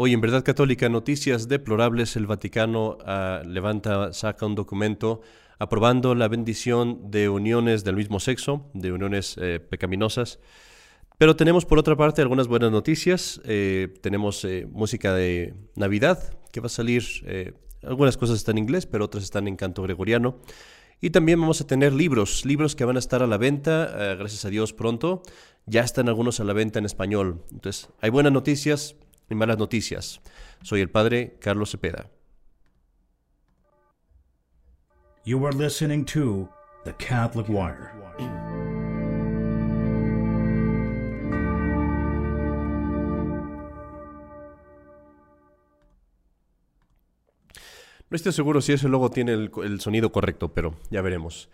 Hoy en Verdad Católica Noticias Deplorables, el Vaticano ah, levanta, saca un documento aprobando la bendición de uniones del mismo sexo, de uniones eh, pecaminosas. Pero tenemos por otra parte algunas buenas noticias. Eh, tenemos eh, música de Navidad que va a salir. algunas cosas están en inglés, pero otras están en canto gregoriano. Y también vamos a tener libros, libros que van a estar a la venta, gracias a Dios pronto. Ya están algunos a la venta en español. Entonces, hay buenas noticias, y malas noticias. Soy el padre Carlos Cepeda. You are listening to The Catholic Wire. No estoy seguro si ese logo tiene el, sonido correcto, pero ya veremos.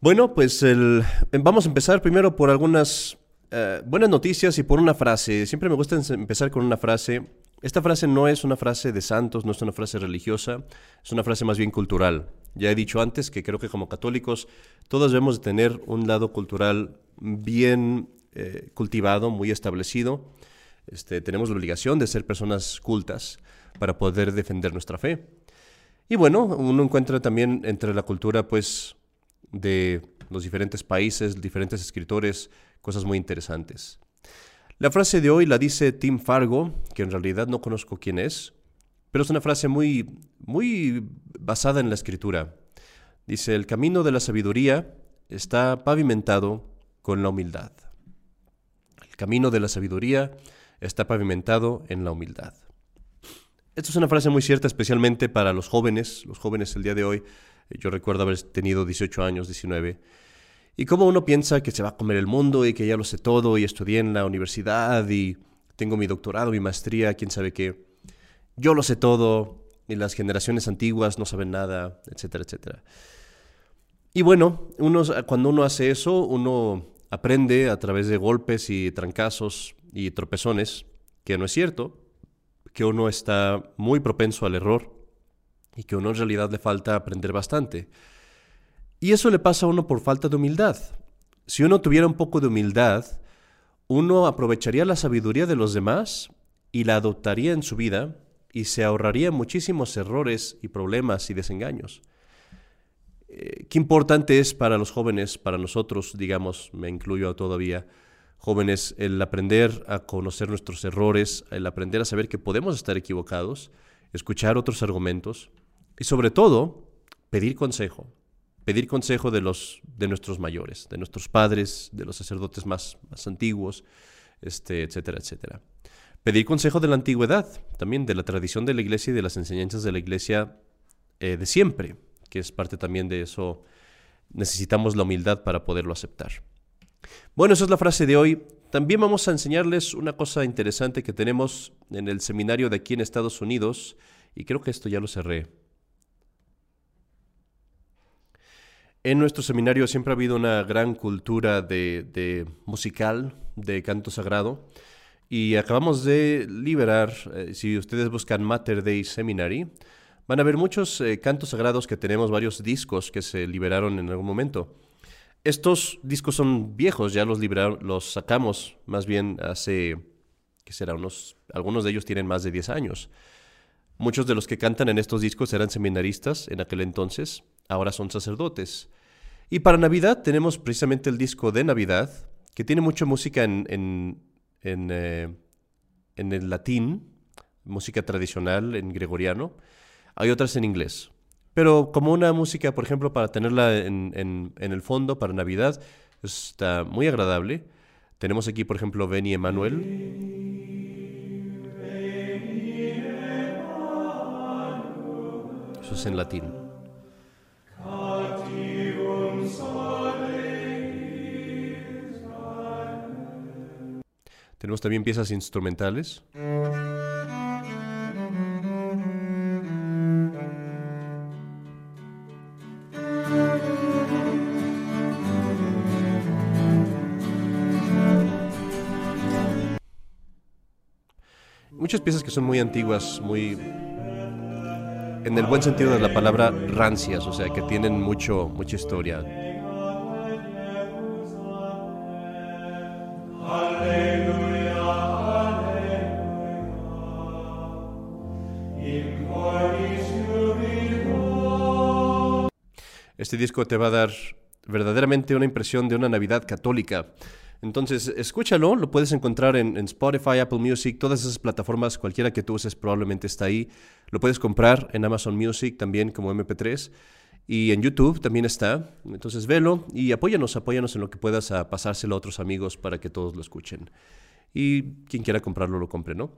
Bueno, pues el, vamos a empezar primero por algunas eh, buenas noticias y por una frase. Siempre me gusta empezar con una frase. Esta frase no es una frase de santos, no es una frase religiosa, es una frase más bien cultural. Ya he dicho antes que creo que como católicos todos debemos de tener un lado cultural bien eh, cultivado, muy establecido. Este, tenemos la obligación de ser personas cultas para poder defender nuestra fe. Y bueno, uno encuentra también entre la cultura pues de los diferentes países, diferentes escritores, cosas muy interesantes. La frase de hoy la dice Tim Fargo, que en realidad no conozco quién es, pero es una frase muy, muy basada en la escritura. Dice, el camino de la sabiduría está pavimentado con la humildad. El camino de la sabiduría está pavimentado en la humildad. Esto es una frase muy cierta, especialmente para los jóvenes. Los jóvenes el día de hoy, yo recuerdo haber tenido 18 años, 19, y como uno piensa que se va a comer el mundo y que ya lo sé todo y estudié en la universidad y tengo mi doctorado, mi maestría, quién sabe qué. Yo lo sé todo y las generaciones antiguas no saben nada, etcétera, etcétera. Y bueno, uno, cuando uno hace eso, uno aprende a través de golpes y trancazos y tropezones que no es cierto, que uno está muy propenso al error y que uno en realidad le falta aprender bastante. Y eso le pasa a uno por falta de humildad. Si uno tuviera un poco de humildad, uno aprovecharía la sabiduría de los demás y la adoptaría en su vida y se ahorraría muchísimos errores y problemas y desengaños. Eh, qué importante es para los jóvenes, para nosotros, digamos, me incluyo todavía, jóvenes, el aprender a conocer nuestros errores, el aprender a saber que podemos estar equivocados, escuchar otros argumentos y sobre todo pedir consejo pedir consejo de, los, de nuestros mayores, de nuestros padres, de los sacerdotes más, más antiguos, este, etcétera, etcétera. Pedir consejo de la antigüedad, también de la tradición de la iglesia y de las enseñanzas de la iglesia eh, de siempre, que es parte también de eso. Necesitamos la humildad para poderlo aceptar. Bueno, esa es la frase de hoy. También vamos a enseñarles una cosa interesante que tenemos en el seminario de aquí en Estados Unidos, y creo que esto ya lo cerré En nuestro seminario siempre ha habido una gran cultura de, musical, de canto sagrado, y acabamos de liberar, eh, si ustedes buscan Mater Dei Seminary, van a ver muchos eh, cantos sagrados que tenemos, varios discos que se liberaron en algún momento. Estos discos son viejos, ya los, los sacamos más bien hace, ¿qué será? Unos, algunos de ellos tienen más de 10 años. Muchos de los que cantan en estos discos eran seminaristas en aquel entonces, ahora son sacerdotes. Y para Navidad tenemos precisamente el disco de Navidad, que tiene mucha música en, en, en, eh, el latín, música tradicional en gregoriano. Hay otras en inglés. Pero como una música, por ejemplo, para tenerla en, en, el fondo para Navidad, está muy agradable. Tenemos aquí, por ejemplo, Beni Emanuel. Eso es en latín. Tenemos también piezas instrumentales. Muchas piezas que son muy antiguas, muy en el buen sentido de la palabra rancias, o sea, que tienen mucho mucha historia. Este disco te va a dar verdaderamente una impresión de una Navidad católica. Entonces, escúchalo, lo puedes encontrar en, Spotify, Apple Music, todas esas plataformas, cualquiera que tú uses probablemente está ahí. Lo puedes comprar en Amazon Music también como MP3 y en YouTube también está. Entonces, velo y apóyanos, apóyanos en lo que puedas a pasárselo a otros amigos para que todos lo escuchen. Y quien quiera comprarlo, lo compre, ¿no?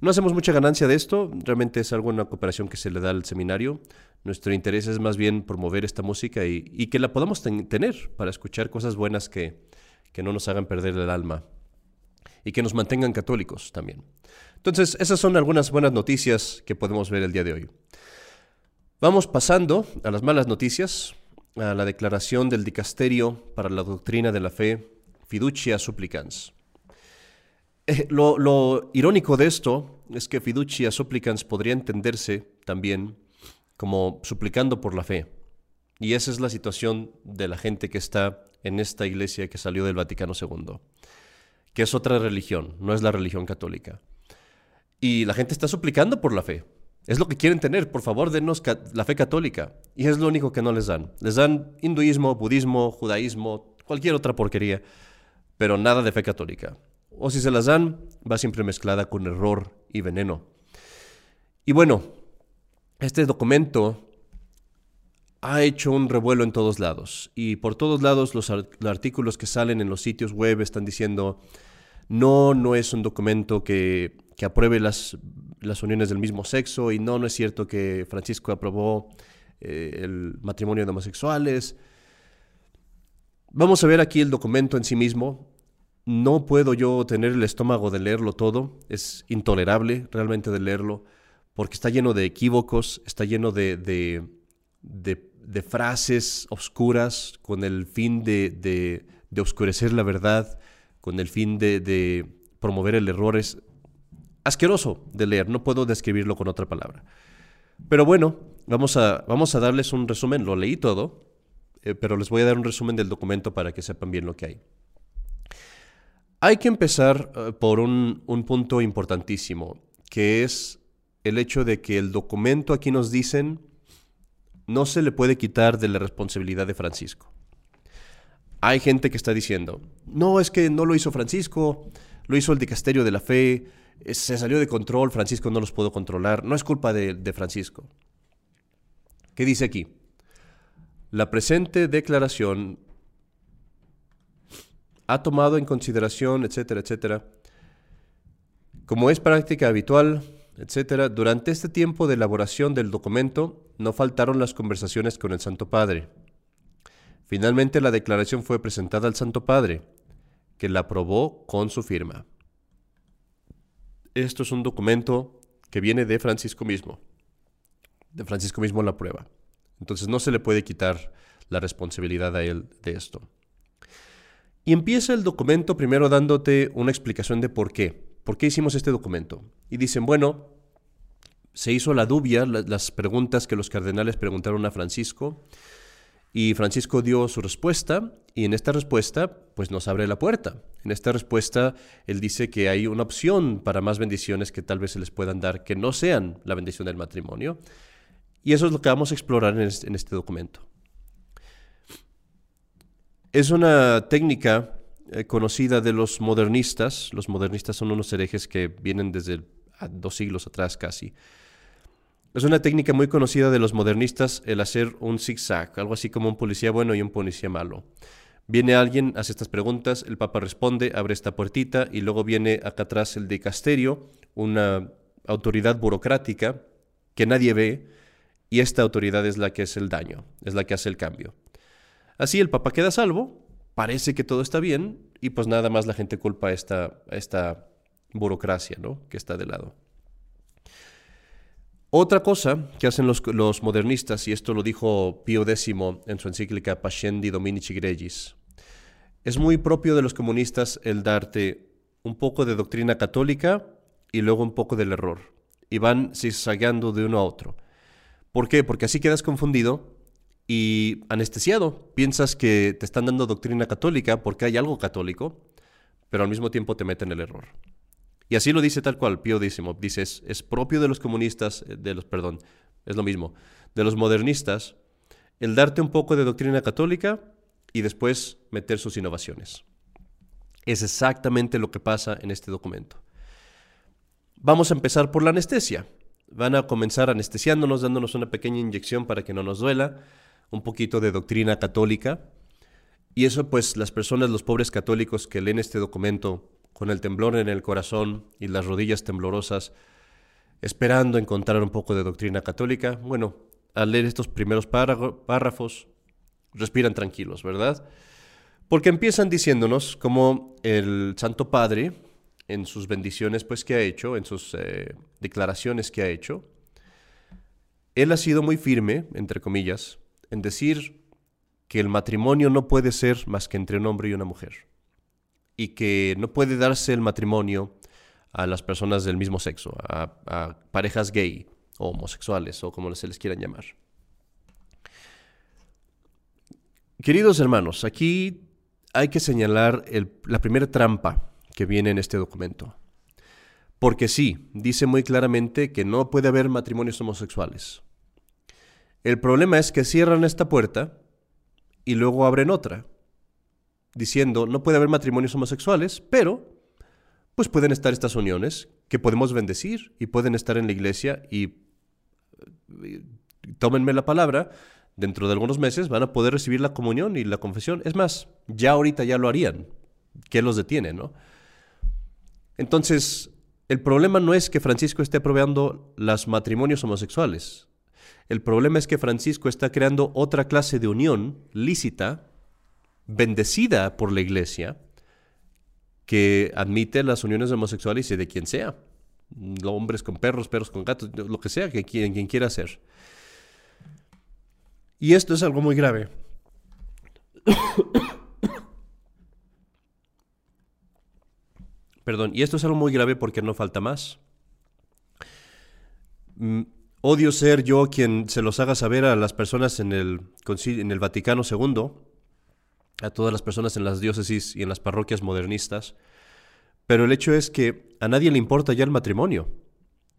No hacemos mucha ganancia de esto, realmente es algo una cooperación que se le da al seminario. Nuestro interés es más bien promover esta música y, que la podamos tener para escuchar cosas buenas que, que no nos hagan perder el alma y que nos mantengan católicos también. Entonces, esas son algunas buenas noticias que podemos ver el día de hoy. Vamos pasando a las malas noticias, a la declaración del dicasterio para la doctrina de la fe, fiducia supplicans. Eh, lo, irónico de esto es que fiducia supplicans podría entenderse también como suplicando por la fe. Y esa es la situación de la gente que está en esta iglesia que salió del Vaticano II, que es otra religión, no es la religión católica. Y la gente está suplicando por la fe. Es lo que quieren tener, por favor, denos la fe católica. Y es lo único que no les dan. Les dan hinduismo, budismo, judaísmo, cualquier otra porquería, pero nada de fe católica. O si se las dan, va siempre mezclada con error y veneno. Y bueno, este documento ha hecho un revuelo en todos lados. Y por todos lados los, artículos que salen en los sitios web están diciendo, no, no es un documento que, apruebe las, las, uniones del mismo sexo y no, no es cierto que Francisco aprobó eh, el matrimonio de homosexuales. Vamos a ver aquí el documento en sí mismo. No puedo yo tener el estómago de leerlo todo. Es intolerable realmente de leerlo porque está lleno de equívocos, está lleno de, de, frases oscuras con el fin de, oscurecer la verdad, con el fin de, promover el error. Es asqueroso de leer, no puedo describirlo con otra palabra. Pero bueno, vamos a, vamos a darles un resumen. Lo leí todo, eh, pero les voy a dar un resumen del documento para que sepan bien lo que hay. Hay que empezar eh, por un punto importantísimo, que es el hecho de que el documento aquí nos dicen no se le puede quitar de la responsabilidad de Francisco. Hay gente que está diciendo, no, es que no lo hizo Francisco, lo hizo el dicasterio de la fe, se salió de control, Francisco no los pudo controlar, no es culpa de, de Francisco. ¿Qué dice aquí? La presente declaración ha tomado en consideración, etcétera, etcétera, como es práctica habitual, etcétera, durante este tiempo de elaboración del documento no faltaron las conversaciones con el Santo Padre. Finalmente la declaración fue presentada al Santo Padre, que la aprobó con su firma. Esto es un documento que viene de Francisco mismo. De Francisco mismo la prueba. Entonces no se le puede quitar la responsabilidad a él de esto. Y empieza el documento primero dándote una explicación de por qué. ¿Por qué hicimos este documento? Y dicen, bueno, se hizo la dubia, las preguntas que los cardenales preguntaron a Francisco, y Francisco dio su respuesta, y en esta respuesta, pues nos abre la puerta. En esta respuesta, él dice que hay una opción para más bendiciones que tal vez se les puedan dar, que no sean la bendición del matrimonio. Y eso es lo que vamos a explorar en este, en este documento. Es una técnica eh, conocida de los modernistas. Los modernistas son unos herejes que vienen desde dos siglos atrás casi. Es una técnica muy conocida de los modernistas el hacer un zigzag, algo así como un policía bueno y un policía malo. Viene alguien, hace estas preguntas, el Papa responde, abre esta puertita y luego viene acá atrás el dicasterio, una autoridad burocrática que nadie ve y esta autoridad es la que es el daño, es la que hace el cambio. Así el Papa queda salvo, parece que todo está bien y pues nada más la gente culpa a esta, esta burocracia ¿no? que está de lado. Otra cosa que hacen los, modernistas, y esto lo dijo Pío X en su encíclica Pascendi Dominici Gregis, es muy propio de los comunistas el darte un poco de doctrina católica y luego un poco del error, y van zigzagueando de uno a otro. ¿Por qué? Porque así quedas confundido y anestesiado. Piensas que te están dando doctrina católica porque hay algo católico, pero al mismo tiempo te meten el error. Y así lo dice tal cual, Pío X. Dice, es, propio de los comunistas, eh, de los, perdón, es lo mismo, de los modernistas, el darte un poco de doctrina católica y después meter sus innovaciones. Es exactamente lo que pasa en este documento. Vamos a empezar por la anestesia. Van a comenzar anestesiándonos, dándonos una pequeña inyección para que no nos duela, un poquito de doctrina católica. Y eso pues las personas, los pobres católicos que leen este documento con el temblor en el corazón y las rodillas temblorosas, esperando encontrar un poco de doctrina católica, bueno, al leer estos primeros párrafos, respiran tranquilos, ¿verdad? Porque empiezan diciéndonos como el Santo Padre, en sus bendiciones pues que ha hecho, en sus eh, declaraciones que ha hecho, él ha sido muy firme, entre comillas, en decir que el matrimonio no puede ser más que entre un hombre y una mujer, y que no puede darse el matrimonio a las personas del mismo sexo, a, parejas gay o homosexuales o como se les quieran llamar. Queridos hermanos, aquí hay que señalar la primera trampa que viene en este documento. Porque sí, dice muy claramente que no puede haber matrimonios homosexuales. El problema es que cierran esta puerta y luego abren otra, diciendo no puede haber matrimonios homosexuales, pero pues pueden estar estas uniones que podemos bendecir y pueden estar en la iglesia y, tómenme la palabra, dentro de algunos meses van a poder recibir la comunión y la confesión. Es más, ya ahorita ya lo harían. ¿Qué los detiene, no? Entonces, el problema no es que Francisco esté aprobando los matrimonios homosexuales. El problema es que Francisco está creando otra clase de unión lícita, bendecida por la iglesia, que admite las uniones homosexuales y de quien sea. Hombres con perros, perros con gatos, lo que sea que quien, quien quiera hacer. Y esto es algo muy grave. Perdón, y esto es algo muy grave porque no falta más. Odio ser yo quien se los haga saber a las personas en el, en el Vaticano II, a todas las personas en las diócesis y en las parroquias modernistas, pero el hecho es que a nadie le importa ya el matrimonio.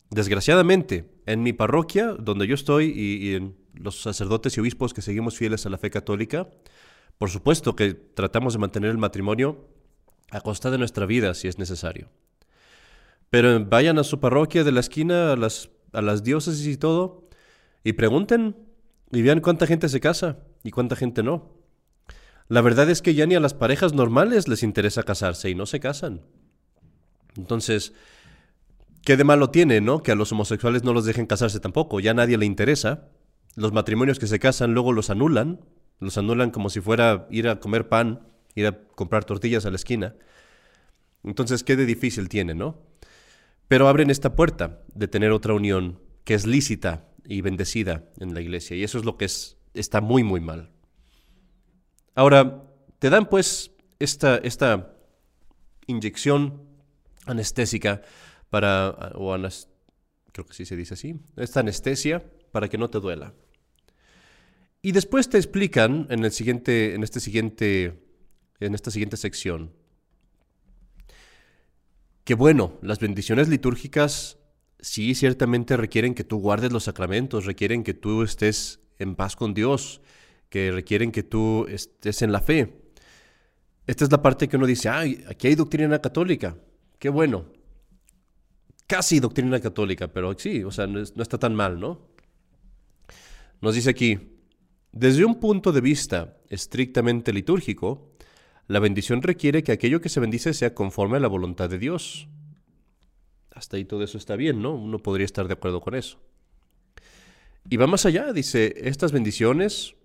Desgraciadamente, en mi parroquia, donde yo estoy, y, en los sacerdotes y obispos que seguimos fieles a la fe católica, por supuesto que tratamos de mantener el matrimonio a costa de nuestra vida si es necesario. Pero vayan a su parroquia de la esquina, a las, a las diócesis y todo, y pregunten y vean cuánta gente se casa y cuánta gente no. La verdad es que ya ni a las parejas normales les interesa casarse y no se casan. Entonces, ¿Qué de malo tiene, no? Que a los homosexuales no los dejen casarse tampoco, ya a nadie le interesa. Los matrimonios que se casan luego los anulan, los anulan como si fuera ir a comer pan, ir a comprar tortillas a la esquina. Entonces, qué de difícil tiene, ¿no? Pero abren esta puerta de tener otra unión que es lícita y bendecida en la iglesia, y eso es lo que es, está muy, muy mal. Ahora, te dan pues esta, esta inyección anestésica para, o creo que sí se dice así, esta anestesia para que no te duela. Y después te explican en, el siguiente, en, este siguiente, en esta siguiente sección que bueno, las bendiciones litúrgicas sí ciertamente requieren que tú guardes los sacramentos, requieren que tú estés en paz con Dios, que requieren que tú estés en la fe. Esta es la parte que uno dice, ay, aquí hay doctrina católica. Qué bueno casi doctrina católica, pero sí, o sea, no, está tan mal, ¿no? Nos dice aquí, desde un punto de vista estrictamente litúrgico, la bendición requiere que aquello que se bendice sea conforme a la voluntad de Dios. Hasta ahí todo eso está bien, ¿no? Uno podría estar de acuerdo con eso. Y va más allá, dice, estas bendiciones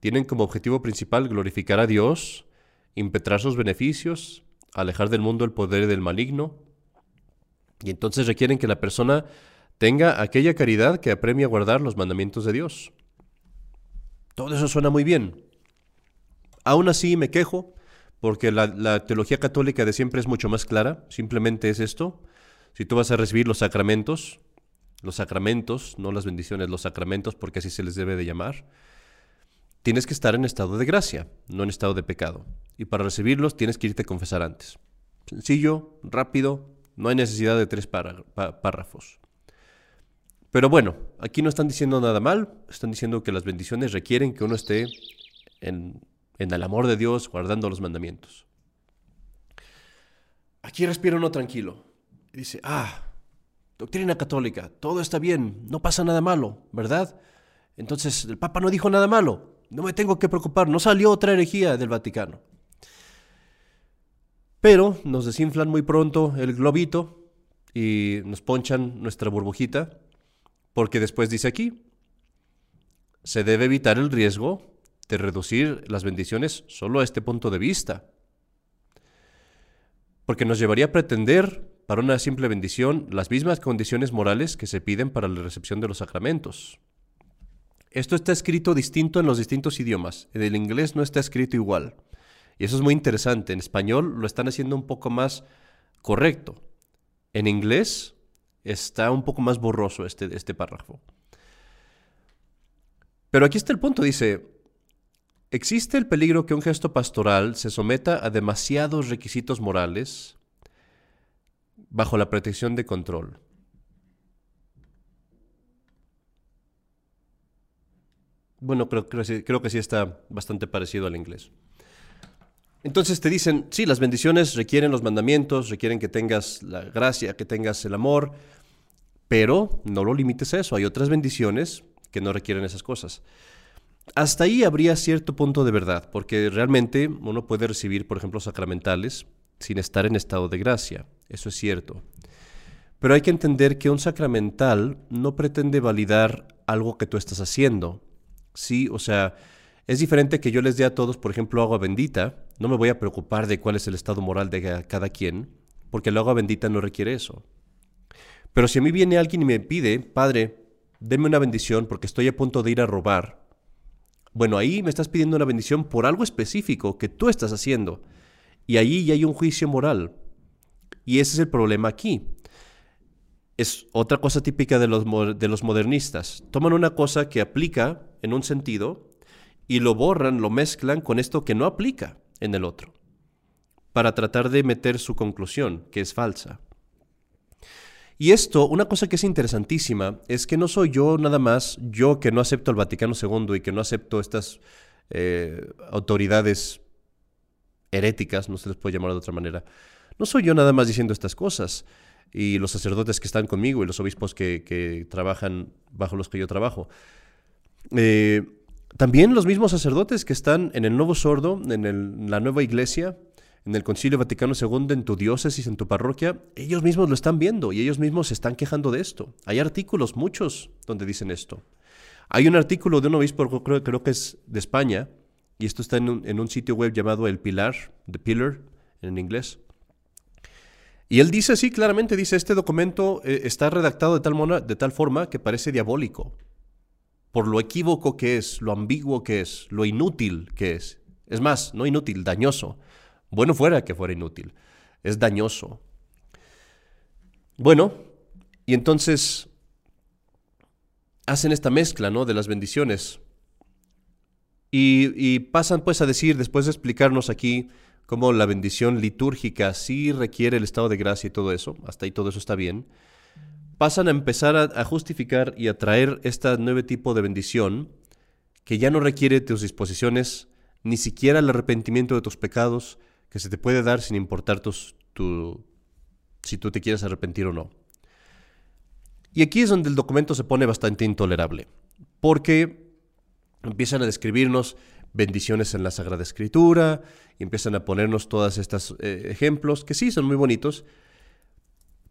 tienen como objetivo principal glorificar a Dios, impetrar sus beneficios, alejar del mundo el poder del maligno, y entonces requieren que la persona tenga aquella caridad que apremia a guardar los mandamientos de Dios. Todo eso suena muy bien. Aún así me quejo porque la, teología católica de siempre es mucho más clara. Simplemente es esto. Si tú vas a recibir los sacramentos, los sacramentos, no las bendiciones, los sacramentos, porque así se les debe de llamar, tienes que estar en estado de gracia, no en estado de pecado. Y para recibirlos tienes que irte a confesar antes. Sencillo, rápido, no hay necesidad de tres párrafos. Pero bueno, aquí no están diciendo nada mal, están diciendo que las bendiciones requieren que uno esté en, en el amor de Dios, guardando los mandamientos. Aquí respira uno tranquilo. Y dice, ah, doctrina católica, todo está bien, no pasa nada malo, ¿verdad? Entonces el Papa no dijo nada malo, no me tengo que preocupar, no salió otra herejía del Vaticano. Pero nos desinflan muy pronto el globito y nos ponchan nuestra burbujita, porque después dice aquí, se debe evitar el riesgo de reducir las bendiciones solo a este punto de vista porque nos llevaría a pretender, para una simple bendición, las mismas condiciones morales que se piden para la recepción de los sacramentos. Esto está escrito distinto en los distintos idiomas, en el inglés no está escrito igual. Y eso es muy interesante, en español lo están haciendo un poco más correcto. En inglés está un poco más borroso este, este párrafo. Pero aquí está el punto, dice, Existe el peligro que un gesto pastoral se someta a demasiados requisitos morales bajo la protección de control. Bueno, creo, creo, que sí está bastante parecido al inglés. Entonces te dicen, sí, las bendiciones requieren los mandamientos, requieren que tengas la gracia, que tengas el amor, pero no lo limites a eso. Hay otras bendiciones que no requieren esas cosas hasta ahí habría cierto punto de verdad, porque realmente uno puede recibir, por ejemplo, sacramentales sin estar en estado de gracia. Eso es cierto. Pero hay que entender que un sacramental no pretende validar algo que tú estás haciendo. Sí, o sea, es diferente que yo les dé a todos, por ejemplo, agua bendita. No me voy a preocupar de cuál es el estado moral de cada quien, porque el agua bendita no requiere eso. Pero si a mí viene alguien y me pide, Padre, denme una bendición porque estoy a punto de ir a robar, bueno, ahí me estás pidiendo una bendición por algo específico que tú estás haciendo. Y ahí ya hay un juicio moral. Y ese es el problema aquí. Es otra cosa típica de los, de los modernistas. Toman una cosa que aplica en un sentido y lo borran, lo mezclan con esto que no aplica en el otro, para tratar de meter su conclusión, que es falsa. Y esto, una cosa que es interesantísima, es que no soy yo nada más, yo que no acepto al Vaticano II y que no acepto estas eh, autoridades heréticas, no se les puede llamar de otra manera, no soy yo nada más diciendo estas cosas. Y los sacerdotes que están conmigo y los obispos que, trabajan bajo los que yo trabajo. Eh, también los mismos sacerdotes que están en el Nuevo Sordo, en la nueva iglesia, en el Concilio Vaticano II, en tu diócesis, en tu parroquia, ellos mismos lo están viendo y ellos mismos se están quejando de esto. Hay artículos, muchos, donde dicen esto. Hay un artículo de un obispo, creo, creo que es de España, y esto está en un, sitio web llamado El Pilar, The Pillar, en inglés. Y él dice así, claramente dice, este documento eh, está redactado de tal, de tal forma que parece diabólico, por lo equívoco que es, lo ambiguo que es, lo inútil que es. Es más, no inútil, dañoso. Bueno fuera que fuera inútil. Es dañoso. Bueno, y entonces hacen esta mezcla, ¿no? De las bendiciones. Y, pasan pues a decir, después de explicarnos aquí cómo la bendición litúrgica sí requiere el estado de gracia y todo eso, hasta ahí todo eso está bien, pasan a empezar a, a justificar y a traer este nuevo tipo de bendición que ya no requiere tus disposiciones, ni siquiera el arrepentimiento de tus pecados, que se te puede dar sin importar tus, tu, si tú te quieres arrepentir o no. Y aquí es donde el documento se pone bastante intolerable, porque empiezan a describirnos bendiciones en la Sagrada Escritura, y empiezan a ponernos todos estos eh, ejemplos, que sí son muy bonitos,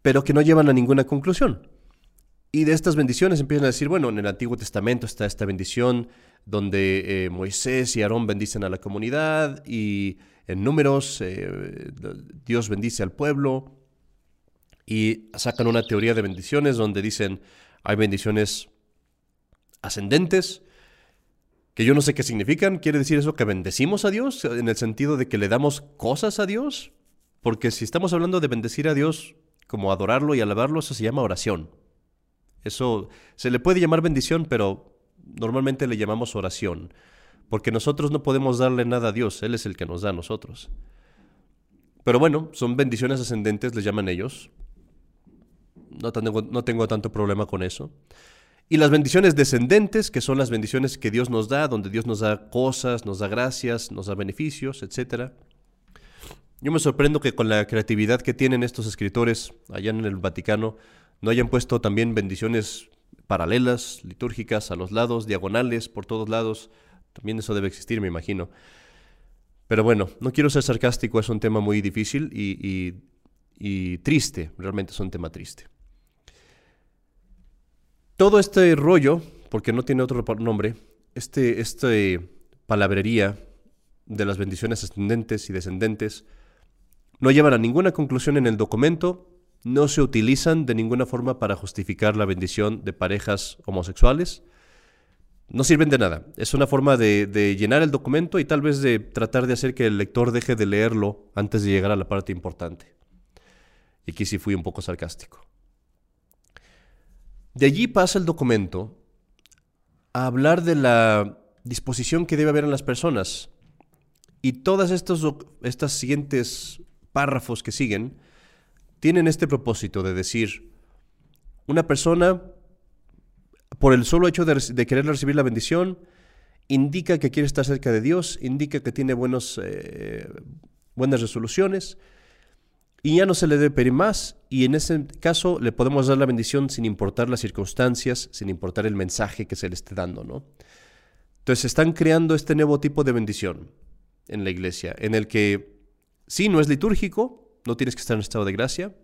pero que no llevan a ninguna conclusión. Y de estas bendiciones empiezan a decir, bueno, en el Antiguo Testamento está esta bendición donde eh, Moisés y Aarón bendicen a la comunidad y en números, eh, Dios bendice al pueblo y sacan una teoría de bendiciones donde dicen hay bendiciones ascendentes, que yo no sé qué significan. ¿Quiere decir eso que bendecimos a Dios en el sentido de que le damos cosas a Dios? Porque si estamos hablando de bendecir a Dios como adorarlo y alabarlo, eso se llama oración. Eso se le puede llamar bendición, pero normalmente le llamamos oración porque nosotros no podemos darle nada a Dios, Él es el que nos da a nosotros. Pero bueno, son bendiciones ascendentes, les llaman ellos. no tengo, no tengo tanto problema con eso. Y las bendiciones descendentes, que son las bendiciones que Dios nos da, donde Dios nos da cosas, nos da gracias, nos da beneficios, etc. Yo me sorprendo que con la creatividad que tienen estos escritores allá en el Vaticano, no hayan puesto también bendiciones paralelas, litúrgicas, a los lados, diagonales, por todos lados. También eso debe existir, me imagino. Pero bueno, no quiero ser sarcástico, es un tema muy difícil y, y triste, realmente es un tema triste. Todo este rollo, porque no tiene otro nombre, este, este palabrería de las bendiciones ascendentes y descendentes, no llevan a ninguna conclusión en el documento, no se utilizan de ninguna forma para justificar la bendición de parejas homosexuales, no sirven de nada. Es una forma de, llenar el documento y tal vez de tratar de hacer que el lector deje de leerlo antes de llegar a la parte importante. Y aquí sí fui un poco sarcástico. De allí pasa el documento a hablar de la disposición que debe haber en las personas. Y todas estos, estas siguientes párrafos que siguen tienen este propósito de decir, una persona, por el solo hecho de, querer recibir la bendición, indica que quiere estar cerca de Dios, indica que tiene buenos, eh, buenas resoluciones, y ya no se le debe pedir más y en ese caso le podemos dar la bendición sin importar las circunstancias, sin importar el mensaje que se le esté dando, ¿no? Entonces están creando este nuevo tipo de bendición en la iglesia, en el que sí, no es litúrgico, no tienes que estar en estado de gracia,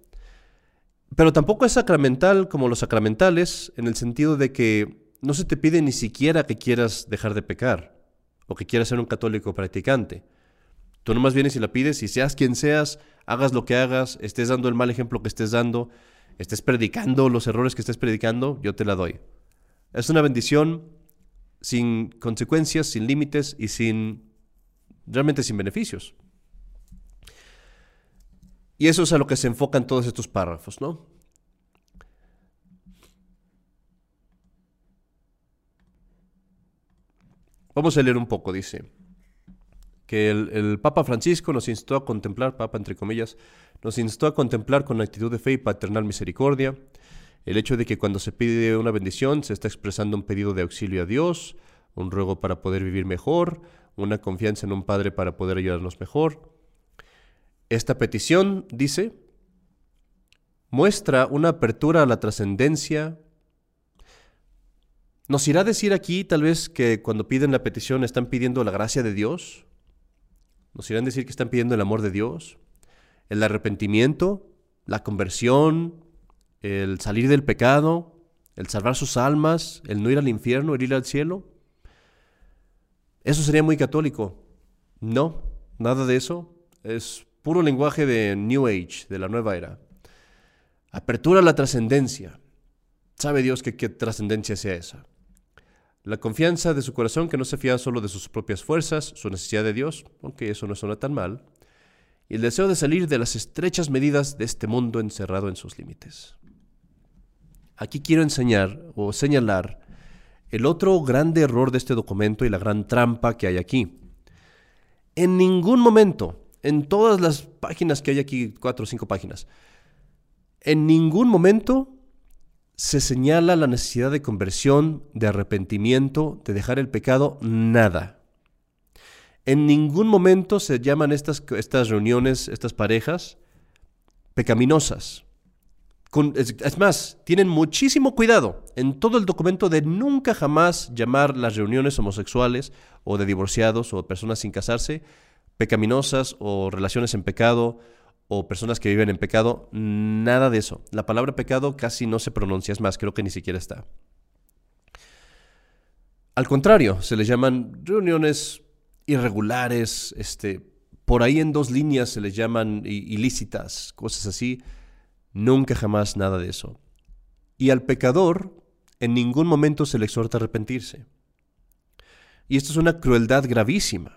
pero tampoco es sacramental como los sacramentales, en el sentido de que no se te pide ni siquiera que quieras dejar de pecar o que quieras ser un católico practicante. Tú nomás vienes y la pides y seas quien seas, hagas lo que hagas, estés dando el mal ejemplo que estés dando, estés predicando los errores que estés predicando, yo te la doy. Es una bendición sin consecuencias, sin límites y sin realmente sin beneficios. Y eso es a lo que se enfocan todos estos párrafos, ¿no? Vamos a leer un poco, dice que el, Papa Francisco nos instó a contemplar, Papa entre comillas, nos instó a contemplar con actitud de fe y paternal misericordia el hecho de que cuando se pide una bendición se está expresando un pedido de auxilio a Dios, un ruego para poder vivir mejor, una confianza en un Padre para poder ayudarnos mejor. Esta petición, dice, muestra una apertura a la trascendencia. ¿Nos irá a decir aquí tal vez que cuando piden la petición están pidiendo la gracia de Dios? Nos irán a decir que están pidiendo el amor de Dios, el arrepentimiento, la conversión, el salir del pecado, el salvar sus almas, el no ir al infierno, el ir al cielo. Eso sería muy católico. No, nada de eso. Es puro lenguaje de New Age, de la nueva era. Apertura a la trascendencia. Sabe Dios que qué trascendencia sea esa la confianza de su corazón que no se fía solo de sus propias fuerzas, su necesidad de Dios, aunque eso no suena tan mal, y el deseo de salir de las estrechas medidas de este mundo encerrado en sus límites. Aquí quiero enseñar o señalar el otro grande error de este documento y la gran trampa que hay aquí. En ningún momento, en todas las páginas que hay aquí, cuatro o cinco páginas, en ningún momento se señala la necesidad de conversión, de arrepentimiento, de dejar el pecado, nada. En ningún momento se llaman estas, estas reuniones, estas parejas, pecaminosas. es, más, tienen muchísimo cuidado en todo el documento de nunca jamás llamar las reuniones homosexuales o de divorciados o personas sin casarse pecaminosas o relaciones en pecado o personas que viven en pecado, nada de eso. La palabra pecado casi no se pronuncia, más, creo que ni siquiera está. Al contrario, se les llaman reuniones irregulares, este, por ahí en dos líneas se les llaman ilícitas, cosas así. Nunca jamás nada de eso. Y al pecador en ningún momento se le exhorta a arrepentirse. Y esto es una crueldad gravísima.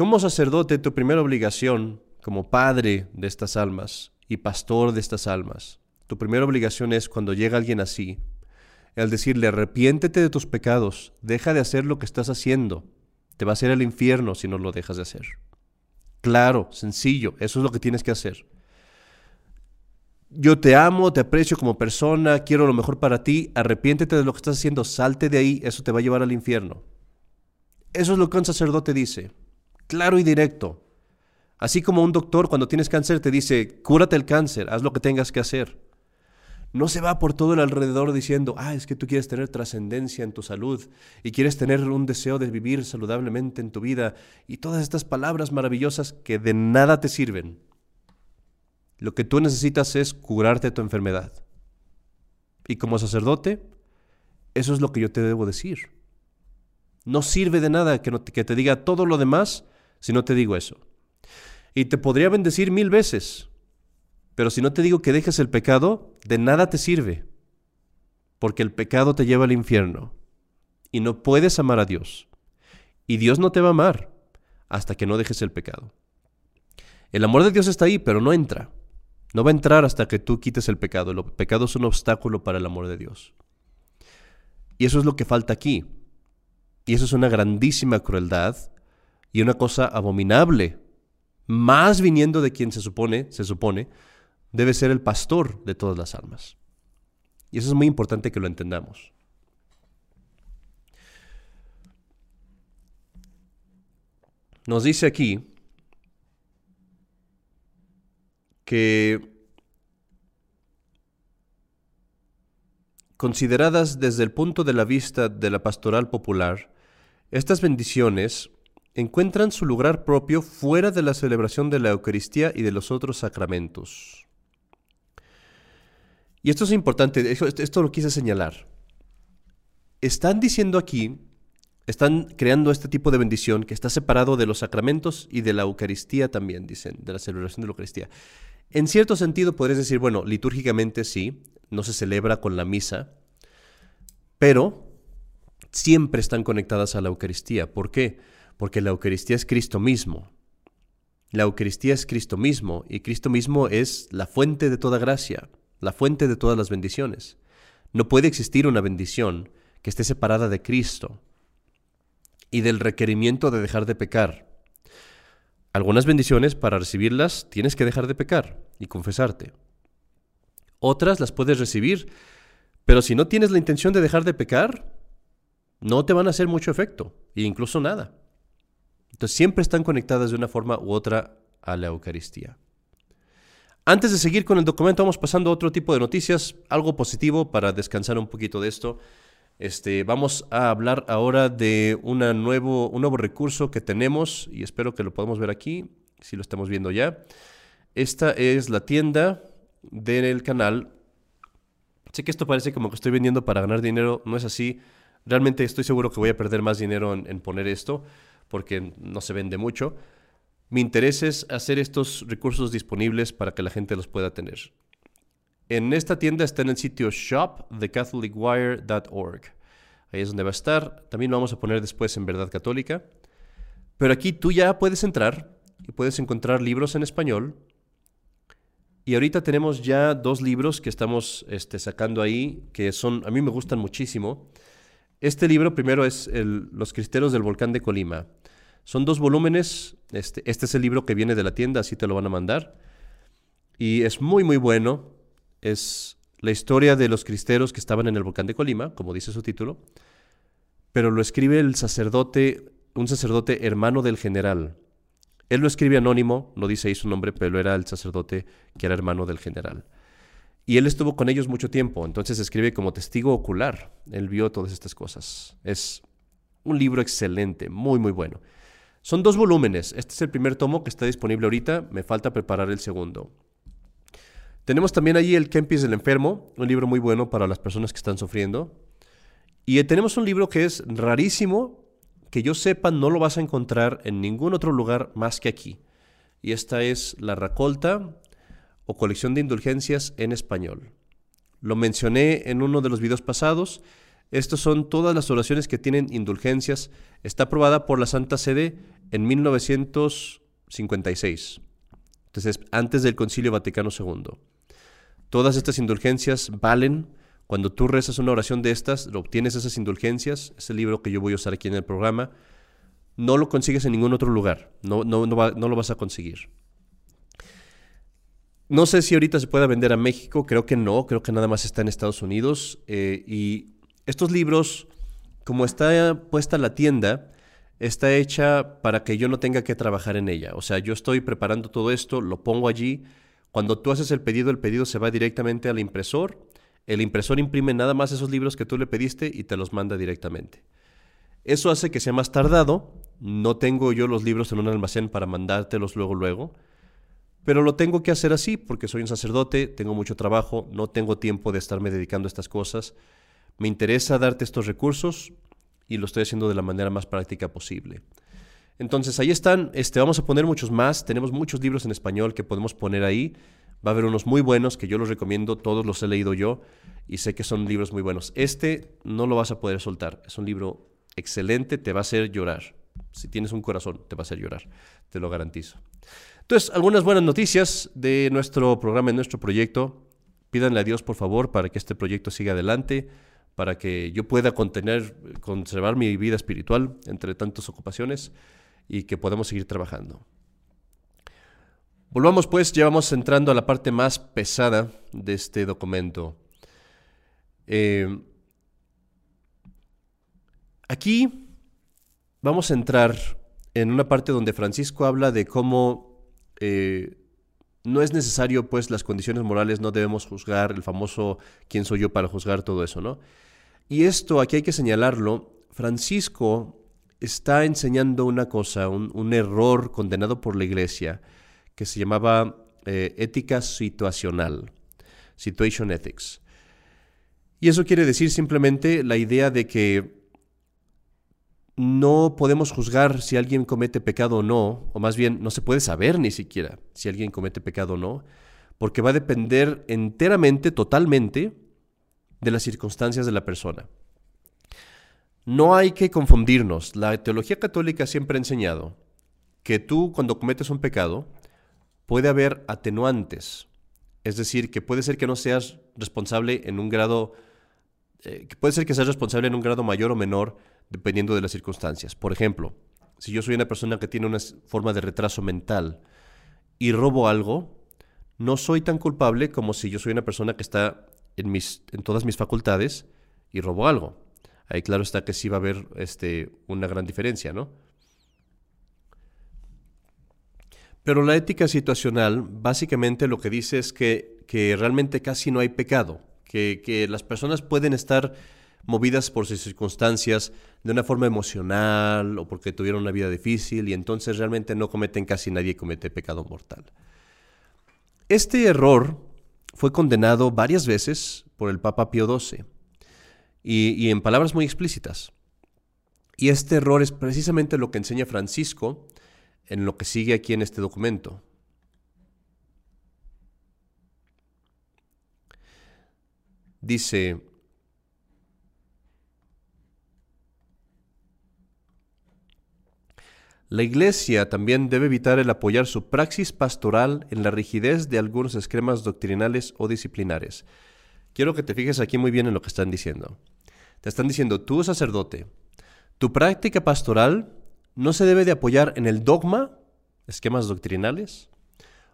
Como sacerdote, tu primera obligación como padre de estas almas y pastor de estas almas, tu primera obligación es cuando llega alguien así, el decirle arrepiéntete de tus pecados, deja de hacer lo que estás haciendo, te va a hacer el infierno si no lo dejas de hacer. Claro, sencillo, eso es lo que tienes que hacer. yo te amo, te aprecio como persona, quiero lo mejor para ti, arrepiéntete de lo que estás haciendo, salte de ahí, eso te va a llevar al infierno. Eso es lo que un sacerdote dice, claro y directo. Así como un doctor cuando tienes cáncer te dice, cúrate el cáncer, haz lo que tengas que hacer. No se va por todo el alrededor diciendo, ah, es que tú quieres tener trascendencia en tu salud y quieres tener un deseo de vivir saludablemente en tu vida y todas estas palabras maravillosas que de nada te sirven. Lo que tú necesitas es curarte tu enfermedad. Y como sacerdote, eso es lo que yo te debo decir. No sirve de nada que, que te diga todo lo demás si no te digo eso. Y te podría bendecir mil veces, pero si no te digo que dejes el pecado, de nada te sirve, porque el pecado te lleva al infierno y no puedes amar a Dios. Y Dios no te va a amar hasta que no dejes el pecado. El amor de Dios está ahí, pero no entra. No va a entrar hasta que tú quites el pecado. El pecado es un obstáculo para el amor de Dios. Y eso es lo que falta aquí. Y eso es una grandísima crueldad y una cosa abominable. Más viniendo de quien se supone, se supone, debe ser el pastor de todas las almas. Y eso es muy importante que lo entendamos. Nos dice aquí que consideradas desde el punto de la vista de la pastoral popular, estas bendiciones encuentran su lugar propio fuera de la celebración de la Eucaristía y de los otros sacramentos. Y esto es importante, esto, lo quise señalar. Están diciendo aquí, están creando este tipo de bendición que está separado de los sacramentos y de la Eucaristía también, dicen, de la celebración de la Eucaristía. En cierto sentido podrías decir, bueno, litúrgicamente sí, no se celebra con la misa, pero siempre están conectadas a la Eucaristía. ¿Por qué? Porque la Eucaristía es Cristo mismo. La Eucaristía es Cristo mismo y Cristo mismo es la fuente de toda gracia, la fuente de todas las bendiciones. No puede existir una bendición que esté separada de Cristo y del requerimiento de dejar de pecar. Algunas bendiciones, para recibirlas, tienes que dejar de pecar y confesarte. Otras las puedes recibir, pero si no tienes la intención de dejar de pecar, no te van a hacer mucho efecto, e incluso nada. Entonces siempre están conectadas de una forma u otra a la Eucaristía. Antes de seguir con el documento, vamos pasando a otro tipo de noticias, algo positivo para descansar un poquito de esto. Este, vamos a hablar ahora de nuevo, un nuevo recurso que tenemos y espero que lo podamos ver aquí, si lo estamos viendo ya. Esta es la tienda del canal. Sé que esto parece como que estoy vendiendo para ganar dinero, no es así. Realmente estoy seguro que voy a perder más dinero en poner esto porque no se vende mucho. Mi interés es hacer estos recursos disponibles para que la gente los pueda tener. En esta tienda está en el sitio shop.thecatholicwire.org. Ahí es donde va a estar. También lo vamos a poner después en Verdad Católica. Pero aquí tú ya puedes entrar y puedes encontrar libros en español. Y ahorita tenemos ya dos libros que estamos este, sacando ahí, que son, a mí me gustan muchísimo. Este libro primero es Los Cristeros del Volcán de Colima. Son dos volúmenes. Este, este es el libro que viene de la tienda, así te lo van a mandar. Y es muy, muy bueno es la historia de los cristeros que estaban en el volcán de Colima, como dice su título, pero lo escribe el sacerdote, un sacerdote hermano del general. Él lo escribe anónimo, no dice ahí su nombre, pero era el sacerdote que era hermano del general. Y él estuvo con ellos mucho tiempo, entonces escribe como testigo ocular. Él vio todas estas cosas. Es un libro excelente, muy, muy bueno. Son dos volúmenes. Este es el primer tomo que está disponible ahorita. Me falta preparar el segundo. Tenemos también allí el Kempis del Enfermo, un libro muy bueno para las personas que están sufriendo. Y tenemos un libro que es rarísimo, que yo sepa no lo vas a encontrar en ningún otro lugar más que aquí. Y esta es La Racolta o Colección de Indulgencias en español. Lo mencioné en uno de los videos pasados. Estos son todas las oraciones que tienen indulgencias. Está aprobada por la Santa Sede en 1956. Entonces, antes del Concilio Vaticano II. Todas estas indulgencias valen. Cuando tú rezas una oración de estas, obtienes esas indulgencias. Es el libro que yo voy a usar aquí en el programa. No lo consigues en ningún otro lugar. No, no, no, lo vas a conseguir. No sé si ahorita se pueda vender a México, creo que no, creo que nada más está en Estados Unidos. eh, y estos libros, como está puesta la tienda, está hecha para que yo no tenga que trabajar en ella. O sea, yo estoy preparando todo esto, lo pongo allí. Cuando tú haces el pedido, el pedido se va directamente al impresor. El impresor imprime nada más esos libros que tú le pediste y te los manda directamente. Eso hace que sea más tardado. No tengo yo los libros en un almacén para mandártelos luego, luego. Pero lo tengo que hacer así porque soy un sacerdote, tengo mucho trabajo, no tengo tiempo de estarme dedicando a estas cosas. Me interesa darte estos recursos y lo estoy haciendo de la manera más práctica posible. Entonces ahí están, este, vamos a poner muchos más, tenemos muchos libros en español que podemos poner ahí. Va a haber unos muy buenos que yo los recomiendo, todos los he leído yo y sé que son libros muy buenos. Este no lo vas a poder soltar, es un libro excelente, te va a hacer llorar. Si tienes un corazón, te va a hacer llorar, te lo garantizo. Entonces, algunas buenas noticias de nuestro programa, de nuestro proyecto. Pídanle a Dios, por favor, para que este proyecto siga adelante, para que yo pueda contener, conservar mi vida espiritual entre tantas ocupaciones y que podamos seguir trabajando. Volvamos pues, ya vamos entrando a la parte más pesada de este documento. Eh, aquí vamos a entrar en una parte donde Francisco habla de cómo eh, no es necesario, pues, las condiciones morales, no debemos juzgar, el famoso quién soy yo para juzgar todo eso, ¿no? Y esto, aquí hay que señalarlo, Francisco está enseñando una cosa, un, error condenado por la iglesia, que se llamaba eh, ética situacional, situation ethics. Y eso quiere decir simplemente la idea de que no podemos juzgar si alguien comete pecado o no, o más bien no se puede saber ni siquiera si alguien comete pecado o no, porque va a depender enteramente, totalmente, de las circunstancias de la persona. No hay que confundirnos. La teología católica siempre ha enseñado que tú cuando cometes un pecado puede haber atenuantes. Es decir, que puede ser que no seas responsable en un grado, eh, que puede ser que seas responsable en un grado mayor o menor dependiendo de las circunstancias. Por ejemplo, si yo soy una persona que tiene una forma de retraso mental y robo algo, no soy tan culpable como si yo soy una persona que está en, mis, en todas mis facultades y robo algo. Ahí claro está que sí va a haber este, una gran diferencia, ¿no? Pero la ética situacional básicamente lo que dice es que, que realmente casi no hay pecado, que, que las personas pueden estar movidas por sus circunstancias de una forma emocional o porque tuvieron una vida difícil y entonces realmente no cometen casi nadie comete pecado mortal. Este error fue condenado varias veces por el Papa Pío XII y, y en palabras muy explícitas. Y este error es precisamente lo que enseña Francisco en lo que sigue aquí en este documento. Dice, La Iglesia también debe evitar el apoyar su praxis pastoral en la rigidez de algunos esquemas doctrinales o disciplinares. Quiero que te fijes aquí muy bien en lo que están diciendo. Te están diciendo, tú sacerdote, tu práctica pastoral no se debe de apoyar en el dogma, esquemas doctrinales,